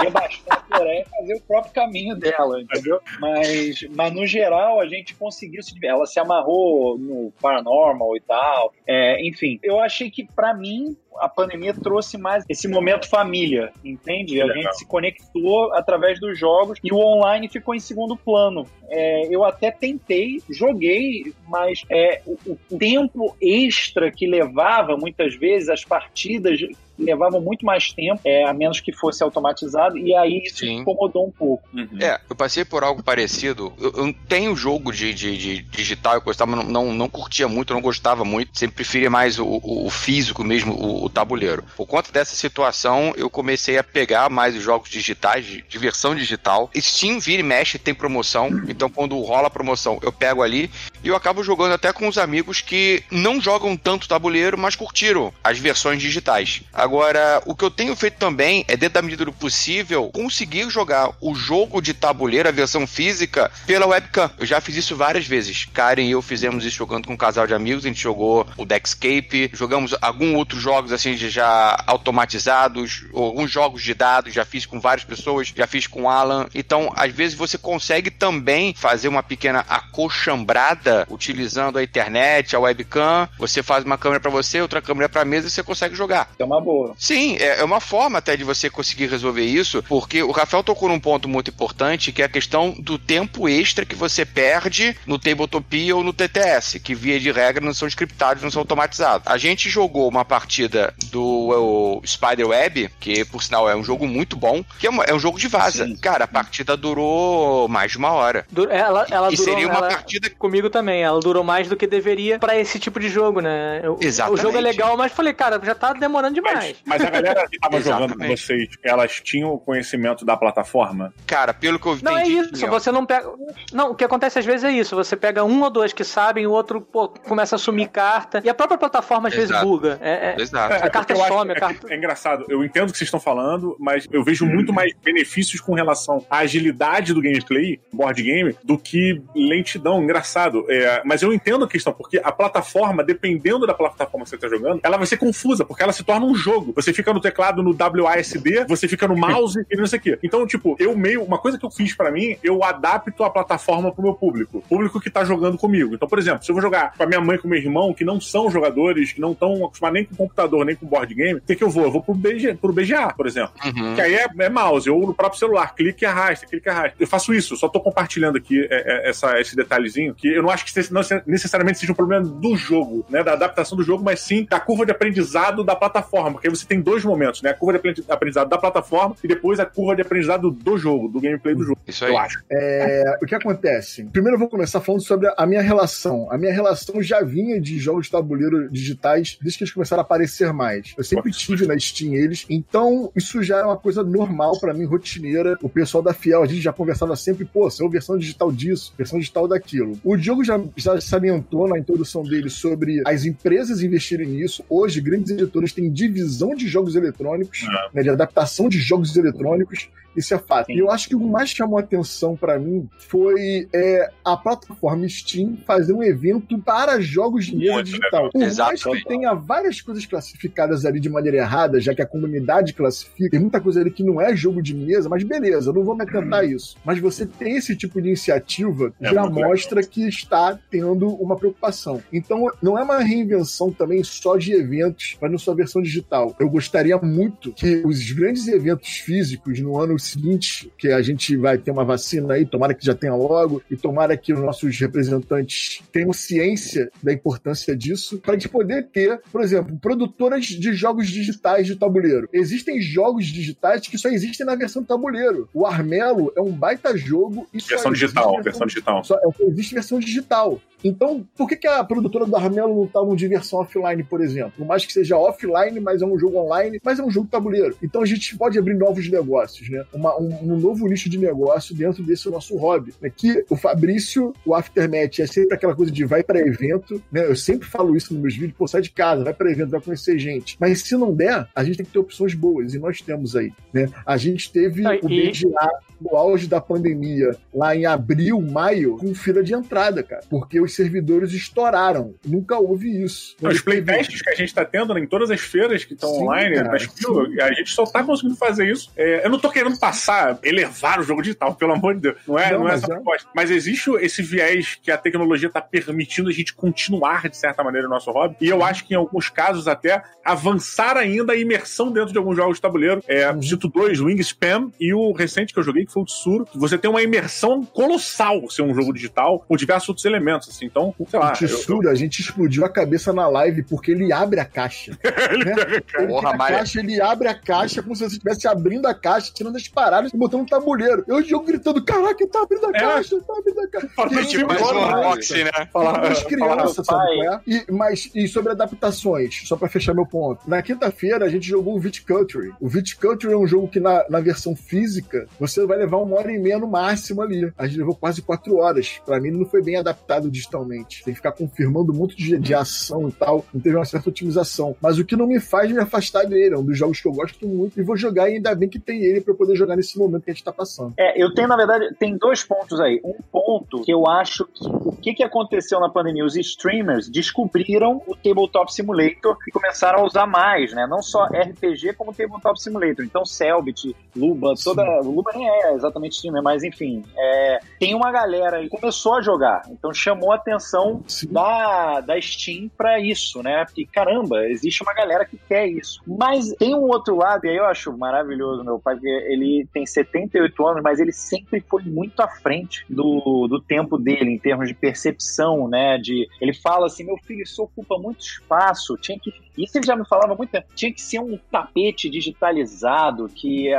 ia baixar a floresta e fazer o próprio caminho dela, entendeu? Mas, mas no geral, a gente conseguiu se divertir. Ela se amarrou no Paranormal e tal. É, enfim, eu achei que pra mim a pandemia trouxe mais esse momento família, entende? A Legal. gente se conectou através dos jogos e o online ficou em segundo plano. É, eu até tentei, joguei, mas é, o, o tempo extra que levava, muitas vezes, as partidas levavam muito mais tempo, é, a menos que fosse automatizado, e aí isso Sim. incomodou um pouco. É, eu passei por algo parecido. Eu, eu tenho jogo de, de, de digital, eu gostava, mas não, não, não curtia muito, não gostava muito. Sempre preferia mais o, o- o físico mesmo, o, o tabuleiro. Por conta dessa situação, eu comecei a pegar mais os jogos digitais, de, versão digital. Steam vira e mexe, tem promoção. Então, quando rola a promoção, eu pego ali, E eu acabo jogando até com os amigos que não jogam tanto tabuleiro, mas curtiram as versões digitais. Agora, o que eu tenho feito também é, dentro da medida do possível, conseguir jogar o jogo de tabuleiro, a versão física, pela webcam. Eu já fiz isso várias vezes. Karen e eu fizemos isso jogando com um casal de amigos. A gente jogou o Deckscape, jogamos alguns outros jogos assim já automatizados, alguns jogos de dados, já fiz com várias pessoas, já fiz com Alan. Então, às vezes você consegue também fazer uma pequena acochambrada utilizando a internet, a webcam. Você faz uma câmera para você, outra câmera para mesa e você consegue jogar. É uma boa. Sim, é, é uma forma até de você conseguir resolver isso, porque o Rafael tocou num ponto muito importante, que é a questão do tempo extra que você perde no Tabletopia ou no TTS, que via de regra não são scriptados, não são automatizados. A gente jogou uma partida do Spider Web, que por sinal é um jogo muito bom, que é, é um jogo de vaza. Sim. Cara, a partida durou mais de uma hora. Ela, ela e durou, seria uma ela, partida comigo também. Ela durou mais do que deveria para esse tipo de jogo, né? Exatamente. O jogo é legal, mas falei, cara, já tá demorando demais. Mas, mas a galera que tava jogando com vocês, elas tinham o conhecimento da plataforma? Cara, pelo que eu vi. Não, é isso. Você não pega. Não, o que acontece às vezes é isso. Você pega um ou dois que sabem, o outro pô, começa a assumir carta. E a própria plataforma às Exato. vezes buga. É, é... Exato. A carta some, a é carta. É, é, engraçado. Eu entendo o que vocês estão falando, mas eu vejo hum. muito mais benefícios com relação à agilidade do gameplay, board game, do que lentidão. Engraçado. É, mas eu entendo a questão, porque a plataforma, dependendo da plataforma que você está jogando, ela vai ser confusa, porque ela se torna um jogo. Você fica no teclado no WASD, você fica no mouse e não sei o quê. Então, tipo, eu meio. Uma coisa que eu fiz para mim, eu adapto a plataforma pro meu público. Público que tá jogando comigo. Então, por exemplo, se eu vou jogar com a minha mãe e com o meu irmão, que não são jogadores, que não estão acostumados nem com computador, nem com board game, o que, que eu vou? Eu vou pro, BG, pro BGA, por exemplo. Uhum. Que aí é, é, mouse, ou no próprio celular, clique e arrasta, clique e arrasta. Eu faço isso, só tô compartilhando aqui é, é, essa, esse detalhezinho, que eu não acho que não necessariamente seja um problema do jogo, né? Da adaptação do jogo, mas sim da curva de aprendizado da plataforma. Porque aí você tem dois momentos, né? A curva de aprendizado da plataforma e depois a curva de aprendizado do jogo, do gameplay do jogo. Isso aí. Eu acho. É, o que acontece? Primeiro eu vou começar falando sobre a minha relação. A minha relação já vinha de jogos de tabuleiro digitais desde que eles começaram a aparecer mais. Eu sempre tive na Steam eles, então isso já é uma coisa normal para mim, rotineira. O pessoal da Fiel, a gente já conversava sempre, pô, saiu versão digital disso, versão digital daquilo. O Diogo já, já salientou na introdução dele sobre as empresas investirem nisso. Hoje, grandes editoras têm divisão de jogos eletrônicos, é. né, de adaptação de jogos eletrônicos. Isso é fato. Sim. E eu acho que o mais chamou atenção para mim foi é, a plataforma Steam fazer um evento para jogos de mesa digital. Por mais que tenha várias coisas classificadas ali de maneira errada, já que a comunidade classifica, tem muita coisa ali que não é jogo de mesa, mas beleza, não vou me atentar hum. isso. Mas você tem esse tipo de iniciativa, é já mostra legal. que está tendo uma preocupação. Então, não é uma reinvenção também só de eventos, mas na sua versão digital. Eu gostaria muito que os grandes eventos físicos no ano seguinte, que a gente vai ter uma vacina aí, tomara que já tenha logo, e tomara que os nossos representantes tenham ciência da importância disso, para a gente poder ter, por exemplo, produtoras de jogos digitais de tabuleiro. Existem jogos digitais que só existem na versão tabuleiro. O Armelo é um baita jogo e versão digital, versão, versão digital. Só, existe versão digital. Então, por que, que a produtora do Armelo não tá numa diversão offline, por exemplo? Por mais que seja offline, mas é um jogo online, mas é um jogo tabuleiro. Então a gente pode abrir novos negócios, né? Uma, um, um, novo nicho de negócio dentro desse nosso hobby. Né? Que o Fabrício, o Aftermath, é sempre aquela coisa de vai para evento, né? Eu sempre falo isso nos meus vídeos, pô, sai de casa, vai para evento, vai conhecer gente. Mas se não der, a gente tem que ter opções boas, e nós temos aí, né? A gente teve o BGA no auge da pandemia, lá em abril, maio, com fila de entrada, cara. Porque os servidores estouraram. Nunca houve isso. Os playtests que a gente tá tendo né, em todas as feiras que estão online, cara, a gente só tá conseguindo fazer isso. É, eu não tô querendo passar, elevar o jogo digital, pelo amor de Deus. Não é, não, não é essa é. proposta. Mas existe esse viés que a tecnologia tá permitindo a gente continuar, de certa maneira, o nosso hobby. E eu acho que em alguns casos até avançar ainda a imersão dentro de alguns jogos de tabuleiro. É, uhum. cito dois, o Wingspan e o recente que eu joguei, que foi o Tsuru. Você tem uma imersão colossal ser um jogo digital com diversos outros elementos. Assim. Então, sei lá. O Tsuru, eu... a gente explodiu a cabeça na live porque ele abre a caixa. ele né? ele Porra, a caixa, ele abre a caixa como se você estivesse abrindo a caixa, tirando as paradas e botando um tabuleiro. Eu eu gritando: caraca, ele tá abrindo a é. caixa, tá abrindo a caixa. Fala, tipo, mais um boxe, né? Falar, as crianças, sabe? É? E, mas, e sobre adaptações, só pra fechar meu ponto. Na quinta-feira a gente jogou o Viticulture. O Viticulture é um jogo que na, na versão física você vai levar uma hora e meia no máximo ali. A gente levou quase quatro horas. Pra mim não foi bem adaptado digitalmente. Tem que ficar confirmando monte de, de ação e tal. Não teve uma certa otimização. Mas o que não me faz me afastar dele. É um dos jogos que eu gosto muito e vou jogar. E ainda bem que tem ele para poder jogar nesse momento que a gente tá passando. É, eu tenho, na verdade, tem dois pontos aí. Um ponto que eu acho que o que, que aconteceu na pandemia? Os streamers descobriram o Tabletop Simulator e começaram a usar mais, né? Não só RPG, como Tabletop Simulator. Então, Selbit, Luba, toda. Sim. Luba nem é exatamente streamer, mas enfim. É, tem uma galera que começou a jogar. Então chamou a atenção da, da Steam para isso, né? Porque, caramba, existe uma galera que quer isso. Mas tem um outro lado, e aí eu acho maravilhoso, meu pai, porque ele tem 78 anos, mas ele sempre foi muito à frente do, do tempo dele, em termos de percepção, né? De, ele fala assim: meu filho, isso ocupa muito espaço, tinha que ele já me falava muito tempo. Tinha que ser um tapete digitalizado que,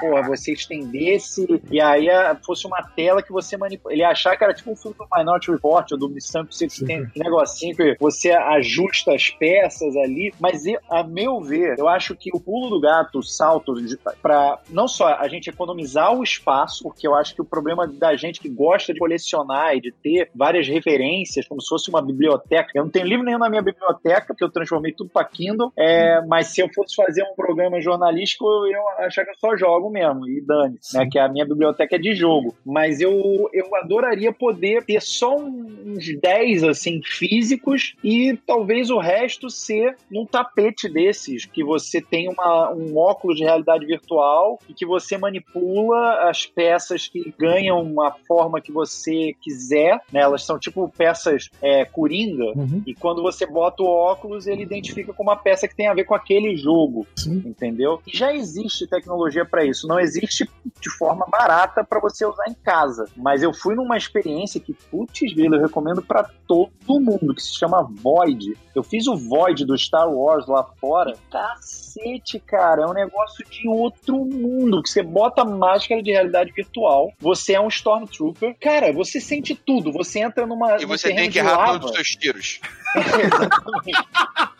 porra, você estendesse e aí fosse uma tela que você manipula. Ele achava que era tipo um filme do Minority Report ou do Missão você tem um negocinho que você ajusta as peças ali. Mas, eu, a meu ver, eu acho que o pulo do gato, o salto, para não só a gente economizar o espaço, porque eu acho que o problema da gente que gosta de colecionar e de ter várias referências, como se fosse uma biblioteca. Eu não tenho livro nenhum na minha biblioteca, porque eu transformei tudo para Kindle, é, mas se eu fosse fazer um programa jornalístico, eu achar que eu só jogo mesmo, e dane né? Que a minha biblioteca é de jogo. Mas eu, eu adoraria poder ter só uns 10, assim, físicos e talvez o resto ser num tapete desses, que você tem uma, um óculos de realidade virtual e que você manipula as peças que ganham a forma que você quiser, né? Elas são tipo peças é, coringa, uhum. e quando você bota o óculos, ele identifica com uma peça que tem a ver com aquele jogo, Sim. entendeu? E já existe tecnologia para isso, não existe de forma barata para você usar em casa. Mas eu fui numa experiência que, putz, eu recomendo para todo mundo, que se chama Void. Eu fiz o Void do Star Wars lá fora. Cacete, cara, é um negócio de outro mundo, que você bota máscara de realidade virtual, você é um Stormtrooper. Cara, você sente tudo, você entra numa. E você tem que errar todos os seus tiros. Exatamente.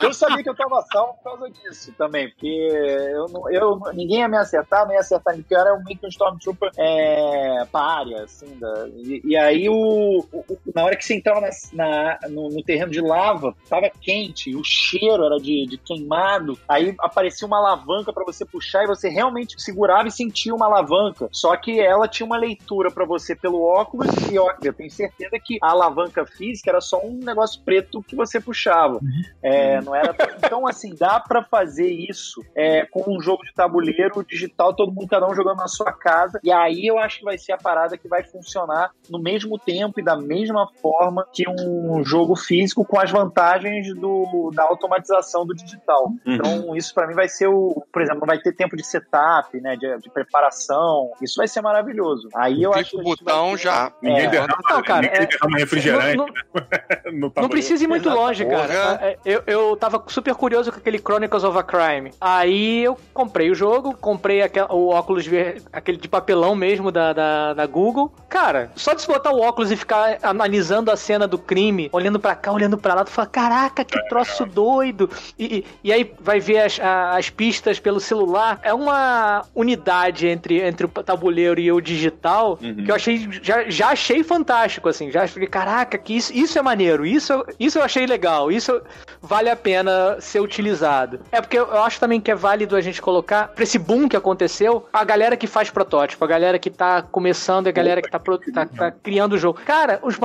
Eu sabia que eu tava salvo por causa disso também, porque eu, não, eu, ninguém ia me acertar, não ia acertar ninguém, eu era um meio que um Stormtrooper é, párea, assim, da, e, e, aí o, o, na hora que você entrava na, na no, no, terreno de lava, tava quente, o cheiro era de, de queimado, aí aparecia uma alavanca para você puxar e você realmente segurava e sentia uma alavanca, só que ela tinha uma leitura para você pelo óculos e ó, eu tenho certeza que a alavanca física era só um negócio preto que você puxava. Uhum. É, não era. Então, assim, dá para fazer isso é, com um jogo de tabuleiro digital, todo mundo, cada um jogando na sua casa. E aí eu acho que vai ser a parada que vai funcionar no mesmo tempo e da mesma forma que um jogo físico, com as vantagens do, da automatização do digital. Uhum. Então, isso para mim vai ser o. Por exemplo, vai ter tempo de setup, né? De, de preparação. Isso vai ser maravilhoso. Aí eu acho que. o botão ter... já. É. Ninguém derrama, não, cara, ninguém é... refrigerante. Não, não, não precisa ir muito longe, cara. É, eu, eu tava super curioso com aquele Chronicles of a Crime. Aí eu comprei o jogo, comprei aquel, o óculos aquele de papelão mesmo da, da, da, Google. Cara, só de botar o óculos e ficar analisando a cena do crime, olhando para cá, olhando para lá, tu fala, caraca, que troço doido. E, e, e aí vai ver as, as pistas pelo celular. É uma unidade entre, entre o tabuleiro e o digital uhum. que eu achei, já, já achei fantástico, assim. Já falei, caraca, que isso, isso é maneiro, isso, isso eu achei legal, isso vale a pena ser utilizado. É porque eu acho também que é válido a gente colocar, pra esse boom que aconteceu, a galera que faz protótipo, a galera que tá começando, a galera que tá, pro, tá, tá criando o jogo. Cara, os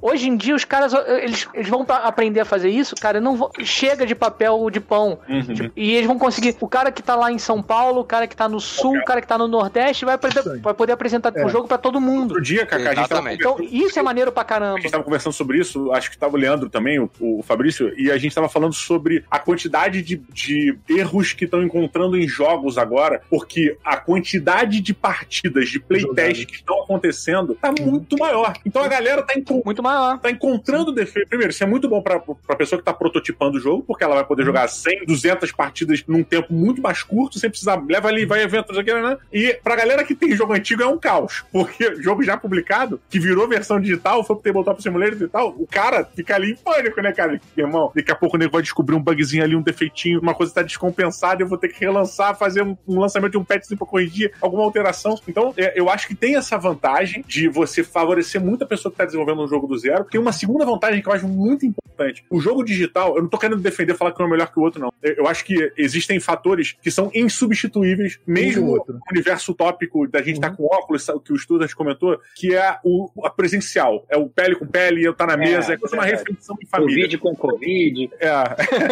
hoje em dia os caras, eles, eles vão aprender a fazer isso, cara, não vou, chega de papel de pão. Uhum. Tipo, e eles vão conseguir. O cara que tá lá em São Paulo, o cara que tá no Sul, o cara que tá no Nordeste, vai, poder, vai poder apresentar é. o jogo pra todo mundo. Outro dia, Cacá, a gente tava Então, isso é maneiro pra caramba. A gente tava conversando sobre isso, acho que tava o Leandro também, o, o Fabrício, e a gente tava falando sobre a quantidade de, de erros que estão encontrando em jogos agora, porque a quantidade de partidas de playtest que estão acontecendo tá muito maior. Então a galera tá, muito maior. tá encontrando defeito. Primeiro, isso é muito bom pra, pra pessoa que tá prototipando o jogo, porque ela vai poder jogar 100, 200 partidas num tempo muito mais curto, sem precisar. Leva ali, vai eventos aqui, né? E pra galera que tem jogo antigo é um caos, porque jogo já publicado, que virou versão digital, foi pro Tabletop Simulator e tal, o cara fica ali, pô, pânico, né, cara? Irmão, daqui a pouco o nego vai descobrir um bugzinho ali, um defeitinho, uma coisa tá descompensada, eu vou ter que relançar, fazer um, um lançamento de um patch pra corrigir alguma alteração. Então, é, eu acho que tem essa vantagem de você favorecer muita pessoa que tá desenvolvendo um jogo do zero. Tem uma segunda vantagem que eu acho muito importante. O jogo digital, eu não tô querendo defender, falar que um é melhor que o outro, não. Eu, acho que existem fatores que são insubstituíveis, mesmo no universo utópico da gente estar tá com óculos, que o Studas comentou, que é o, a presencial. É o pele com pele, eu tá na é, mesa, é, é uma refeição em família. Covid com Covid. É.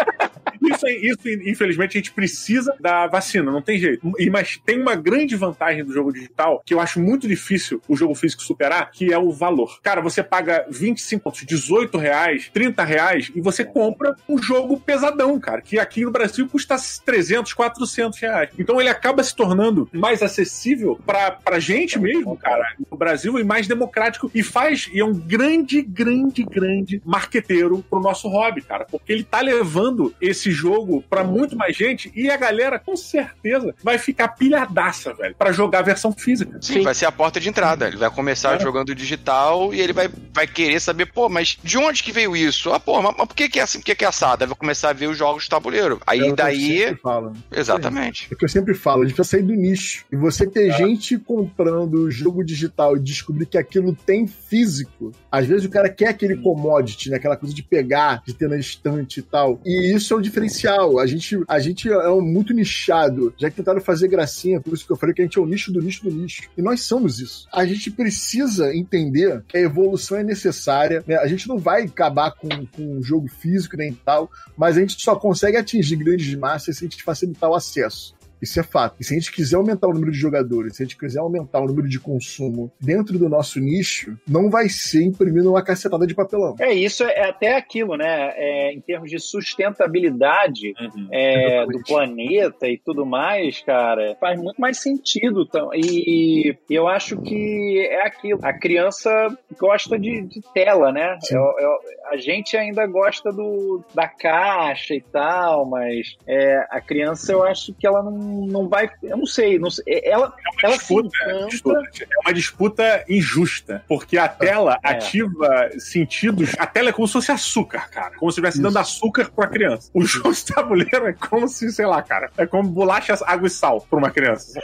Isso, isso, infelizmente, a gente precisa da vacina, não tem jeito. Mas tem uma grande vantagem do jogo digital que eu acho muito difícil o jogo físico superar, que é o valor. Cara, você paga 25, 18 reais, 30 reais e você compra um jogo pesadão, cara, que aqui no Brasil custa 300, 400 reais. Então ele acaba se tornando mais acessível pra, pra gente mesmo, cara, no Brasil e mais democrático e faz, e é um grande, grande, grande marqueteiro pro nosso hobby, cara, porque ele tá levando esse jogo para muito mais gente e a galera com certeza vai ficar pilhadaça, velho, para jogar a versão física. Sim, Sim, vai ser a porta de entrada. Ele vai começar é. jogando digital e ele vai, vai querer saber, pô, mas de onde que veio isso? Ah, pô, mas, mas por que que é assim? Por que que é assado? Aí vai começar a ver os jogos de tabuleiro. Aí é daí... Falo. Exatamente. É o que eu sempre falo, a gente precisa sair do nicho. E você ter é. gente comprando jogo digital e descobrir que aquilo tem físico, às vezes o cara quer aquele commodity, né? Aquela coisa de pegar, de ter na estante e tal. E isso é o diferencial diferencial. A gente, a gente é muito nichado. Já que tentaram fazer gracinha, por isso que eu falei que a gente é o nicho do nicho do nicho. E nós somos isso. A gente precisa entender que a evolução é necessária. Né? A gente não vai acabar com, com um jogo físico nem tal, mas a gente só consegue atingir grandes massas se a gente facilitar o acesso. Isso é fato. E se a gente quiser aumentar o número de jogadores, se a gente quiser aumentar o número de consumo dentro do nosso nicho, não vai ser imprimindo uma cacetada de papelão. É, isso é até aquilo, né? É, em termos de sustentabilidade uhum. é, do planeta e tudo mais, cara, faz muito mais sentido. E eu acho que é aquilo. A criança gosta de, de tela, né? Eu, eu, a gente ainda gosta do, da caixa e tal, mas é, a criança eu acho que ela não não vai. Eu não sei. Não sei ela, é ela disputa, disputa, É uma disputa injusta. Porque a tela é. ativa sentidos. A tela é como se fosse açúcar, cara. Como se estivesse dando açúcar pra criança. O jogo de tabuleiro é como se, sei lá, cara. É como bolacha, água e sal pra uma criança.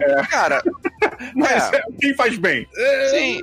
É. Cara. Mas é. quem faz bem? Sim.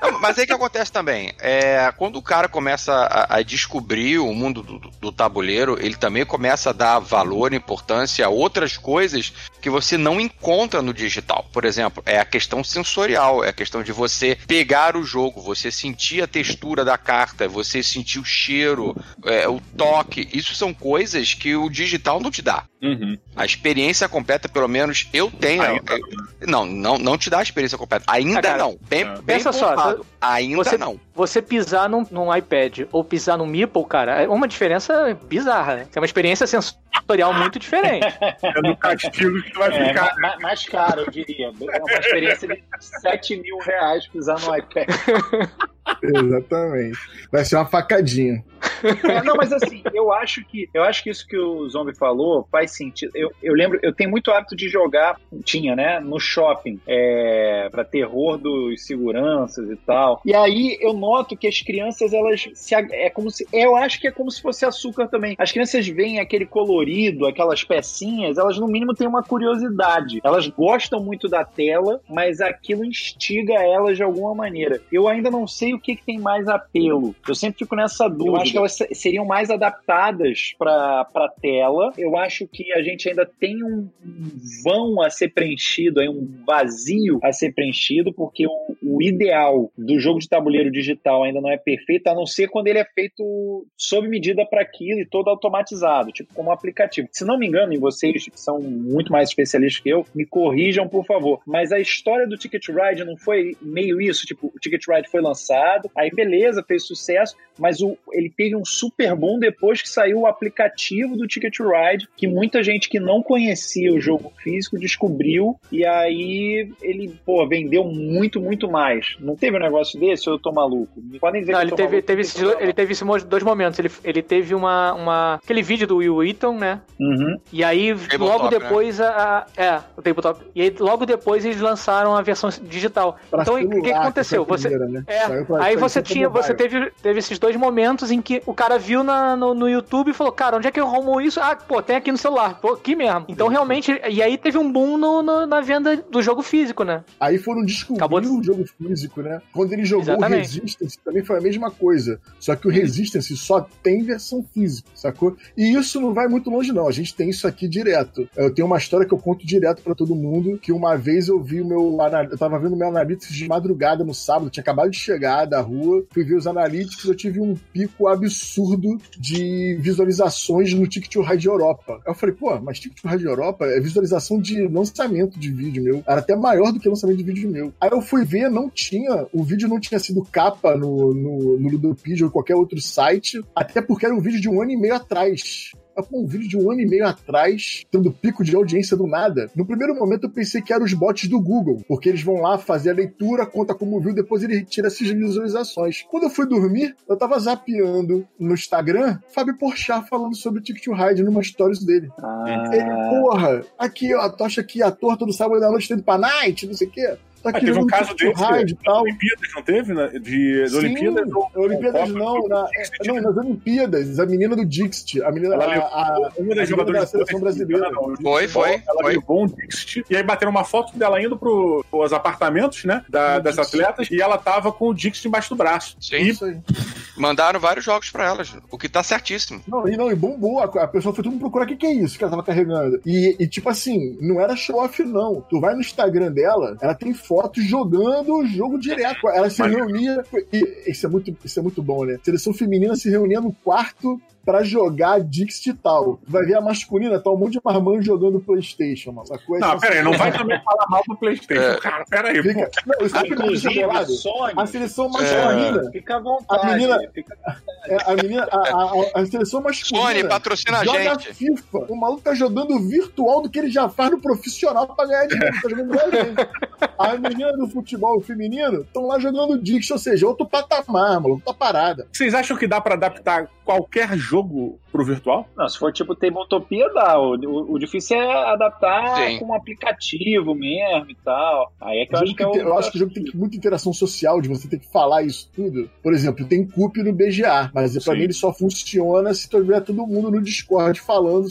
Não, mas aí que acontece também. É, quando o cara começa a, a descobrir o mundo do, do, tabuleiro, ele também começa a dar valor, importância a outras coisas que você não encontra no digital. Por exemplo, é a questão sensorial, é a questão de você pegar o jogo, você sentir a textura da carta, você sentir o cheiro, é, o toque. Isso são coisas que o digital não te dá. Uhum. A experiência completa, pelo menos eu tenho. Ainda. Não, não, não te dá a experiência completa. Ainda ah, cara, não. Bem, é. bem Pensa só, Ainda você, não. Você pisar num, num, iPad ou pisar no Meeple, cara, é uma diferença bizarra, né? É uma experiência sensorial muito diferente. É no castigo que vai é, ficar. Mais, mais caro, eu diria. É uma experiência de 7 mil reais pisar no iPad. Exatamente. Vai ser uma facadinha. É, não, mas assim, eu acho que eu acho que isso que o Zombie falou faz sentido. Eu, eu lembro, eu tenho muito hábito de jogar, tinha, né, no shopping, é, para terror dos seguranças e tal. E aí eu noto que as crianças, elas se, é como se, eu acho que é como se fosse açúcar também. As crianças veem aquele colorido, aquelas pecinhas, elas no mínimo têm uma curiosidade. Elas gostam muito da tela, mas aquilo instiga elas de alguma maneira. Eu ainda não sei o que, que tem mais apelo. Eu sempre fico nessa dúvida. Elas seriam mais adaptadas para tela. Eu acho que a gente ainda tem um vão a ser preenchido, um vazio a ser preenchido, porque o, o ideal do jogo de tabuleiro digital ainda não é perfeito, a não ser quando ele é feito sob medida para aquilo e todo automatizado, tipo como um aplicativo. Se não me engano, e vocês que são muito mais especialistas que eu, me corrijam, por favor. Mas a história do Ticket Ride não foi meio isso, tipo, o Ticket Ride foi lançado, aí beleza, fez sucesso, mas o, ele teve um super boom depois que saiu o aplicativo do Ticket to Ride, que muita gente que não conhecia o jogo físico descobriu e aí ele, pô, vendeu muito, muito mais. Não teve um negócio desse ou eu tô maluco? Me podem dizer Não, que ele eu tô teve, maluco, teve, do- ele teve esses dois momentos. Ele, ele teve uma, uma. aquele vídeo do Will Wheaton, né? Uhum. E aí, Tabletop, logo né? depois, a, a- É, o tabletop. E aí, logo depois, eles lançaram a versão digital. Pra então, o que, que aconteceu? foi a Você. primeira, né? É, aí você tinha, você teve, teve esses dois momentos em que o cara viu na- no, no YouTube e falou, cara, onde é que eu arrumo isso? Ah, pô, tem aqui no celular, pô, aqui mesmo. Então realmente, e aí teve um boom no- no- na venda do jogo físico, né? Aí foram descobrir Acabou o jogo físico, né? Quando ele jogou Exatamente. o Resistance, também foi a mesma coisa. Só que o Resistance só tem versão física, sacou? E isso não vai muito longe, não. A gente tem isso aqui direto. Eu tenho uma história que eu conto direto pra todo mundo, que uma vez eu vi o meu... Eu tava vendo meu Analytics de madrugada no sábado, tinha acabado de chegar da rua, fui ver os Analytics, eu tive um pico absurdo de visualizações no Ticket to Ride Europa. Eu falei, pô, mas Ticket to Ride Europa é visualização de lançamento de vídeo meu. Era até maior do que lançamento de vídeo meu. Aí eu fui ver, não tinha, o vídeo não tinha sido capa no, no, no Ludopedia ou qualquer outro site, até porque era um vídeo de um ano e meio atrás. Eu, pô, um vídeo de um ano e meio atrás, tendo pico de audiência do nada. No primeiro momento eu pensei que eram os bots do Google, porque eles vão lá fazer a leitura, conta como viu, depois ele retira essas visualizações. Quando eu fui dormir, eu tava zapeando no Instagram, Fábio Porchat falando sobre o Ticket to Ride numa stories dele. Ah, Ele, porra, aqui, ó, tu acha que ator todo sábado da noite tá indo pra night, não sei o quê. Tá Ah, teve um caso desse Ride e tal. Olimpíadas, não teve? né? De, das Sim, Olimpíadas? ou- Olimpíadas ou não, na, Dixit, não, nas Olimpíadas, a menina do Dixit, a menina, Ela a, levou a, uma a das jogadoras da seleção de brasileira. não, Foi, foi, Ela foi. levou um Dixit e aí bateram uma foto dela indo pro, pros apartamentos, né? da- das Dixit. atletas e ela tava com o Dixit embaixo do braço. Sim. E Isso aí. Mandaram vários jogos pra elas, o que tá certíssimo. Não, e não, e bombou. A, a pessoa foi tudo procurar o que, que é isso que ela tava carregando. E, e, tipo assim, não era show-off, não. Tu vai no Instagram dela, ela tem fotos jogando o jogo direto. Ela se Mas- reunia. E isso é, muito, isso é muito bom, né? Seleção feminina se reunia no quarto pra jogar Dixit e tal. Vai ver a masculina, tá um monte de marmanjo jogando Playstation, mano. Sacou? Não, Então, pera aí, não vai também falar mal do Playstation, É. cara. Pera aí, Fica, não, isso é Inclusive. Sony, A seleção masculina. fica à vontade. A menina- fica- é, a menina, a, a- a seleção masculina. Sony, patrocina a joga gente. FIFA. O maluco tá jogando virtual do que ele já faz no profissional pra ganhar dinheiro. Tá jogando igual a gente. A menina do futebol feminino estão lá jogando Dix, ou seja, outro patamar, maluco. Tá parada. Vocês acham que dá pra adaptar qualquer jogo pro virtual? Não, se for tipo Tabletopia, dá. O, o, o difícil é adaptar Sim. com um aplicativo mesmo e tal. Aí é que eu acho que é o. eu acho que o jogo tem muita interação social, de você ter que falar isso tudo. Por exemplo, tem CUP no BGA, mas pra Sim. mim ele só funciona se tiver todo mundo no Discord falando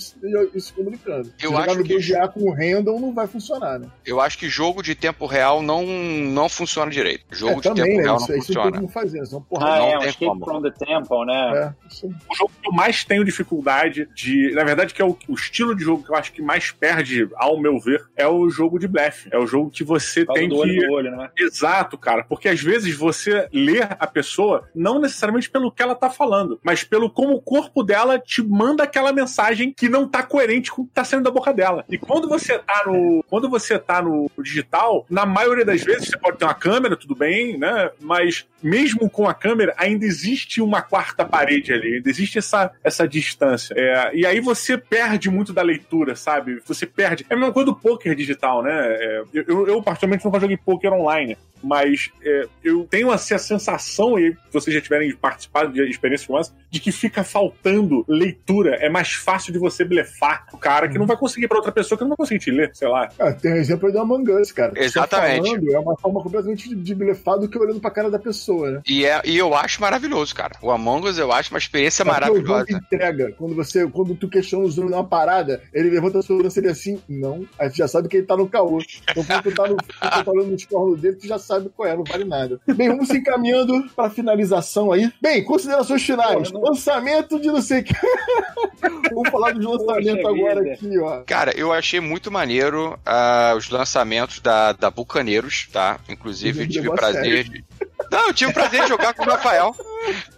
e se comunicando. Eu se jogar acho no que- BGA com o random não vai funcionar, né? Eu acho que jogo de tempo real não, não funciona direito. Jogo é, de também, tempo né? real Isso, não isso não tem funciona. como fazer, né? Senão, Ah, porra, não é, um tem Escape como. from the Temple, né? é, isso O jogo que eu mais tenho dificuldade de. Na verdade, que é o, o estilo de jogo que eu acho que mais perde, ao meu ver, é o jogo de blefe. É o jogo que você Fala tem do olho que. no olho, né? Exato, cara. Porque às vezes você lê a pessoa não necessariamente pelo que ela tá falando, mas pelo como o corpo dela te manda aquela mensagem que não tá coerente com o que tá saindo da boca dela. E quando você tá no. Quando você tá no digital, na maioria das vezes você pode ter uma câmera, tudo bem, né? Mas mesmo com a câmera, ainda existe uma quarta parede ali, ainda existe essa, essa distância. É, e aí você perde muito da leitura, sabe? Você perde. É a mesma coisa do poker digital, né? É, eu, eu, particularmente, nunca joguei poker online. Mas é, eu tenho assim, a sensação, e se vocês já tiverem participado de experiências como essa, de que fica faltando leitura. É mais fácil de você blefar o cara que não vai conseguir pra outra pessoa que não vai conseguir te ler, sei lá. Ah, tem o exemplo aí do Among Us, cara. Exatamente. falando é uma forma completamente de- de blefar do que olhando pra cara da pessoa, né? E, é, e eu acho maravilhoso, cara. O Among Us eu acho uma experiência É porque o jogo maravilhosa. entrega. Quando você, quando tu questiona o jogo numa parada, ele levanta a sobrancelha assim, não. Aí tu já sabe que ele tá no caô. Então quando tu tá, no, quando tu tá olhando no escorno dele, tu já sabe qual é, não vale nada. Bem, vamos se encaminhando pra finalização aí. Bem, considerações finais. Porra, não- Lançamento de não sei o que. vamos falar dos lançamentos Poxa agora vida. aqui, ó. Cara, eu achei muito maneiro ah, os lançamentos da, da Bucaneiros, tá? Inclusive, eu tive prazer de. Não, eu tive o prazer de jogar com o Rafael.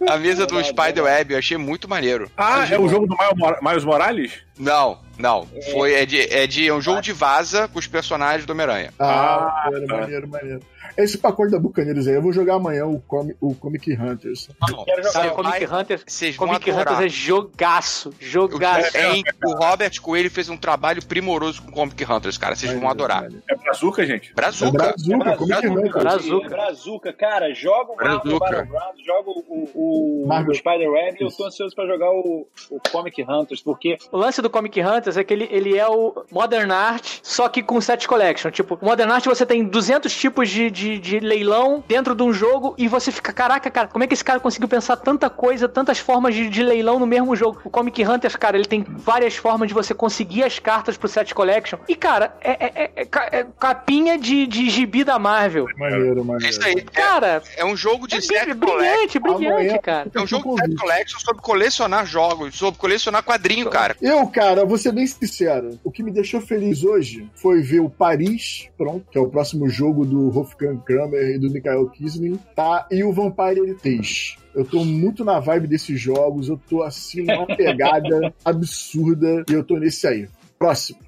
A mesa do Spider-Web, eu achei muito maneiro. Ah, é o jogo do Miles Mor- Miles Morales? Não, Não, foi, é de, é de é um jogo de vaza com os personagens do Homem-Aranha. Ah, Ah, maneiro, tá. maneiro, maneiro. Esse pacote da Bucaneiros aí, eu vou jogar amanhã o, Com- o Comic Hunters. Não, Quero jogar. você Cara, Comic Hunters, vocês Comic adorar. Hunters é jogaço, jogaço. É, hein? o Robert Coelho fez um trabalho primoroso com Comic Hunters, cara. Vocês vão adorar. É brazuca, gente? É Brazuca. Brazuca, Comic Brazuca. Hunters. Brazuca. Brazuca, cara, joga o Brazuca. Battlegrounds, joga o, o, o Spider-Man e eu tô ansioso pra jogar o, o Comic Hunters, porque O lance do Comic Hunters é que ele, ele é o Modern Art, só que com set collection. Tipo, Modern Art você tem 200 tipos de, de, de leilão dentro de um jogo e você fica, caraca, cara, como é que esse cara conseguiu pensar tanta coisa, tantas formas de, de leilão no mesmo jogo? O Comic Hunters, cara, ele tem várias formas de você conseguir as cartas pro set collection. E, cara, é, é- é- é ca- é capinha de, de gibi da Marvel. Maneiro, É maneiro. isso aí. É, Cara, é um jogo de é set brilhante, collection. brilhante, cara. É um jogo de set collection sobre colecionar jogos, sobre colecionar quadrinho, cara. Eu, cara, vou ser bem sincero. O que me deixou feliz hoje foi ver o Paris, pronto, que é o próximo jogo do Wolfgang Kramer e do Mikhail Kisling, tá? E o Vampire Heritage. Eu tô muito na vibe desses jogos, eu tô assim numa pegada absurda e eu tô nesse aí. Próximo.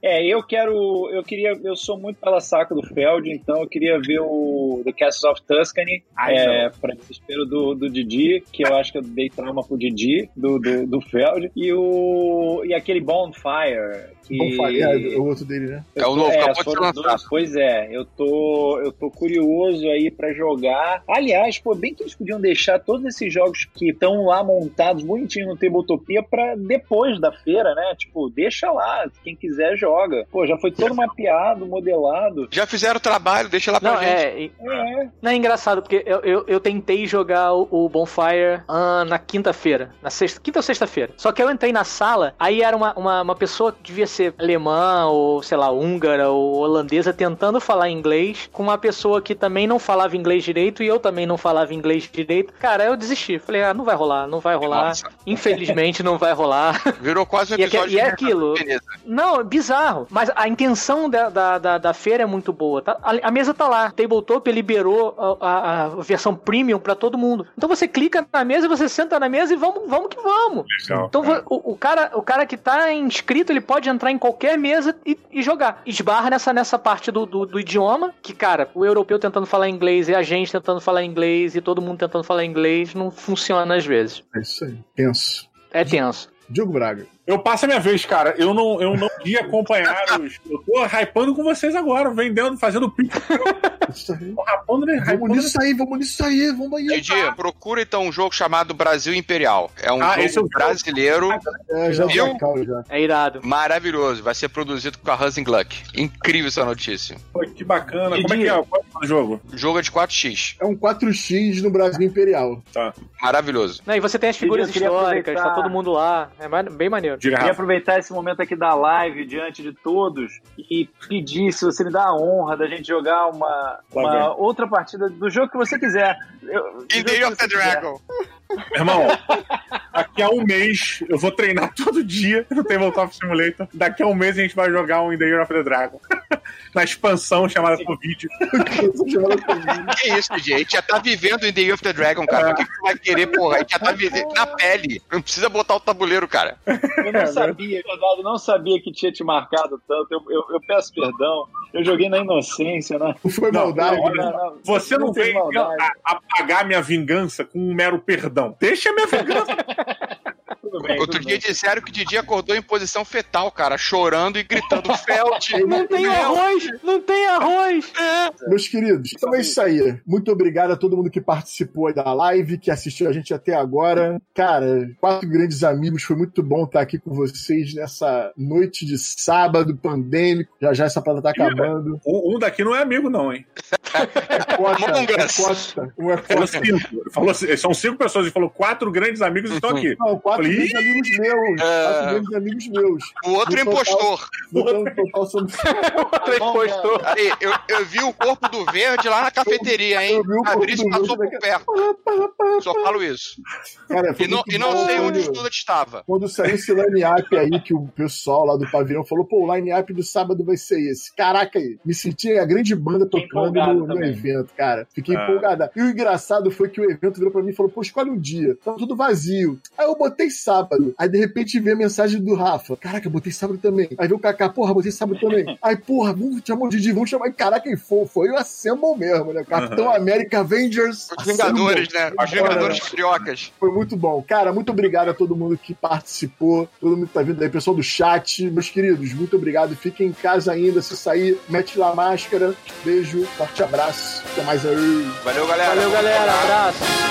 É, eu quero. Eu queria. Eu sou muito pela saca do Feld, então eu queria ver o The Castles of Tuscany. Ai, é, pra desespero do, do Didi, que eu acho que eu dei trauma pro Didi, do, do, do Feld. E o. E aquele Bonfire. É, é o outro dele, né? É o novo, acabou de dois. Pois é, eu tô, eu tô curioso aí pra jogar. Aliás, pô, bem que eles podiam deixar todos esses jogos que estão lá montados bonitinho no Tabletopia pra depois da feira, né? Tipo, deixa lá, quem quiser joga. Pô, já foi todo mapeado, modelado. Já fizeram o trabalho, deixa lá pra Não, gente. é, É, Não, é engraçado, porque eu, eu, eu tentei jogar o, o Bonfire ah, na quinta-feira. Na sexta, quinta ou sexta-feira. Só que eu entrei na sala, aí era uma, uma, uma pessoa que devia ser alemã, ou sei lá, húngara, ou holandesa, tentando falar inglês, com uma pessoa que também não falava inglês direito, e eu também não falava inglês direito. Cara, eu desisti. Falei, ah, não vai rolar, não vai rolar. Nossa, Infelizmente não vai rolar. virou quase um E é episódio e é de aquilo. Veneza. Não, é bizarro. Mas a intenção da, da, da, da feira é muito boa. Tá? A, a mesa tá lá. Tabletop liberou a, a- a versão premium pra todo mundo. Então você clica na mesa, você senta na mesa e vamos, vamos que vamos. Legal. Então o, o cara, o cara que tá inscrito, ele pode entrar em qualquer mesa e, e jogar. Esbarra nessa, nessa parte do, do, do idioma, que, cara, o europeu tentando falar inglês e a gente tentando falar inglês e todo mundo tentando falar inglês, não funciona às vezes. É isso aí. Tenso. É tenso. Diogo Braga. Eu passo a minha vez, cara. Eu não, eu não ia acompanhar os. Eu tô hypando com vocês agora, vendendo, fazendo pique. Isso aí. Tô rapando, né? Vamos nisso aí, vamos nisso aí, vamos aí. Didi, procura então um jogo chamado Brasil Imperial. É um Ah, esse jogo é o jogo. brasileiro É, já Viu? tá já. É irado. maravilhoso. Vai ser produzido com a Husling Gluck. Incrível essa notícia. Pô, que bacana. Como é que é? Qual é o jogo? O jogo é de 4x. É um 4x no Brasil Imperial. Maravilhoso. Não, e você tem as figuras queria históricas, tá todo mundo lá. É bem maneiro. Diga, Rafa. aproveitar esse momento aqui da live diante de todos e pedir se você me dá a honra da gente jogar uma, uma outra partida do jogo que você quiser. Eu- que of the você. Dragon. Irmão, daqui a um mês eu vou treinar todo dia no Tabletop Simulator. Daqui a um mês a gente vai jogar um In the Year of the Dragon. Na expansão chamada Covid. Que isso? A gente já tá vivendo em The Year of the Dragon, cara. Por que, que tu vai querer, porra? A gente já tá vivendo na pele. Não precisa botar o tabuleiro, cara. Eu não sabia, Eduardo, não sabia que tinha te marcado tanto. Eu, eu- eu peço perdão. Eu joguei na inocência, né? Não foi Não, maldade, Não, né? não, não. Você não, fez vem maldade. a- apagar minha vingança com um mero perdão. Deixa minha vingança. Tudo bem, Outro tudo dia bem. disseram que Didi acordou em posição fetal, cara, chorando e gritando Felt. Não tem arroz! Não tem arroz! Meus queridos, então é isso aí. Muito obrigado a todo mundo que participou aí da live, que assistiu a gente até agora. Cara, quatro grandes amigos, foi muito bom estar aqui com vocês nessa noite de sábado pandêmico. Já já essa plata tá acabando. Um, um daqui não é amigo, não, hein? É Costa, é. Costa. Um é Falou Costa. cinco. Ele Falou, são cinco pessoas e falou quatro grandes amigos estão aqui. Não, quatro Falei, grandes amigos meus. É. Quatro grandes amigos meus. O outro No total- impostor. No total- total somos Três postou. Aí, eu, eu vi o corpo do verde lá na cafeteria, hein? Eu vi o corpo Fabrício do passou verde por perto. Só falo isso. Cara, E não, e não bom, sei onde o estudante estava. Quando saiu esse line-up aí, que o pessoal lá do pavilhão falou, pô, o line-up do sábado vai ser esse. Caraca, aí, me senti a grande banda tocando no, no evento, cara. Fiquei Ah. empolgada. E o engraçado foi que o evento virou pra mim e falou, pô, escolhe um dia. Tá tudo vazio. Aí eu botei sábado. Sábado. Aí de repente vê a mensagem do Rafa. Caraca, botei sábado também. Aí vê o Kaká, porra, botei sábado também. Aí, porra, vamos chamar o Didi, vamos chamar. Caraca, e foi, foi o Assemble mesmo, né? Capitão uhum. América Avengers. Os Vingadores, né? Os Vingadores Criocas. Foi muito bom. Cara, muito obrigado a todo mundo que participou, todo mundo que tá vindo aí, pessoal do chat. Meus queridos, muito obrigado. Fiquem em casa ainda. Se sair, mete lá a máscara. Beijo, forte abraço. Até mais aí. Valeu, galera. Valeu, galera. Abraço.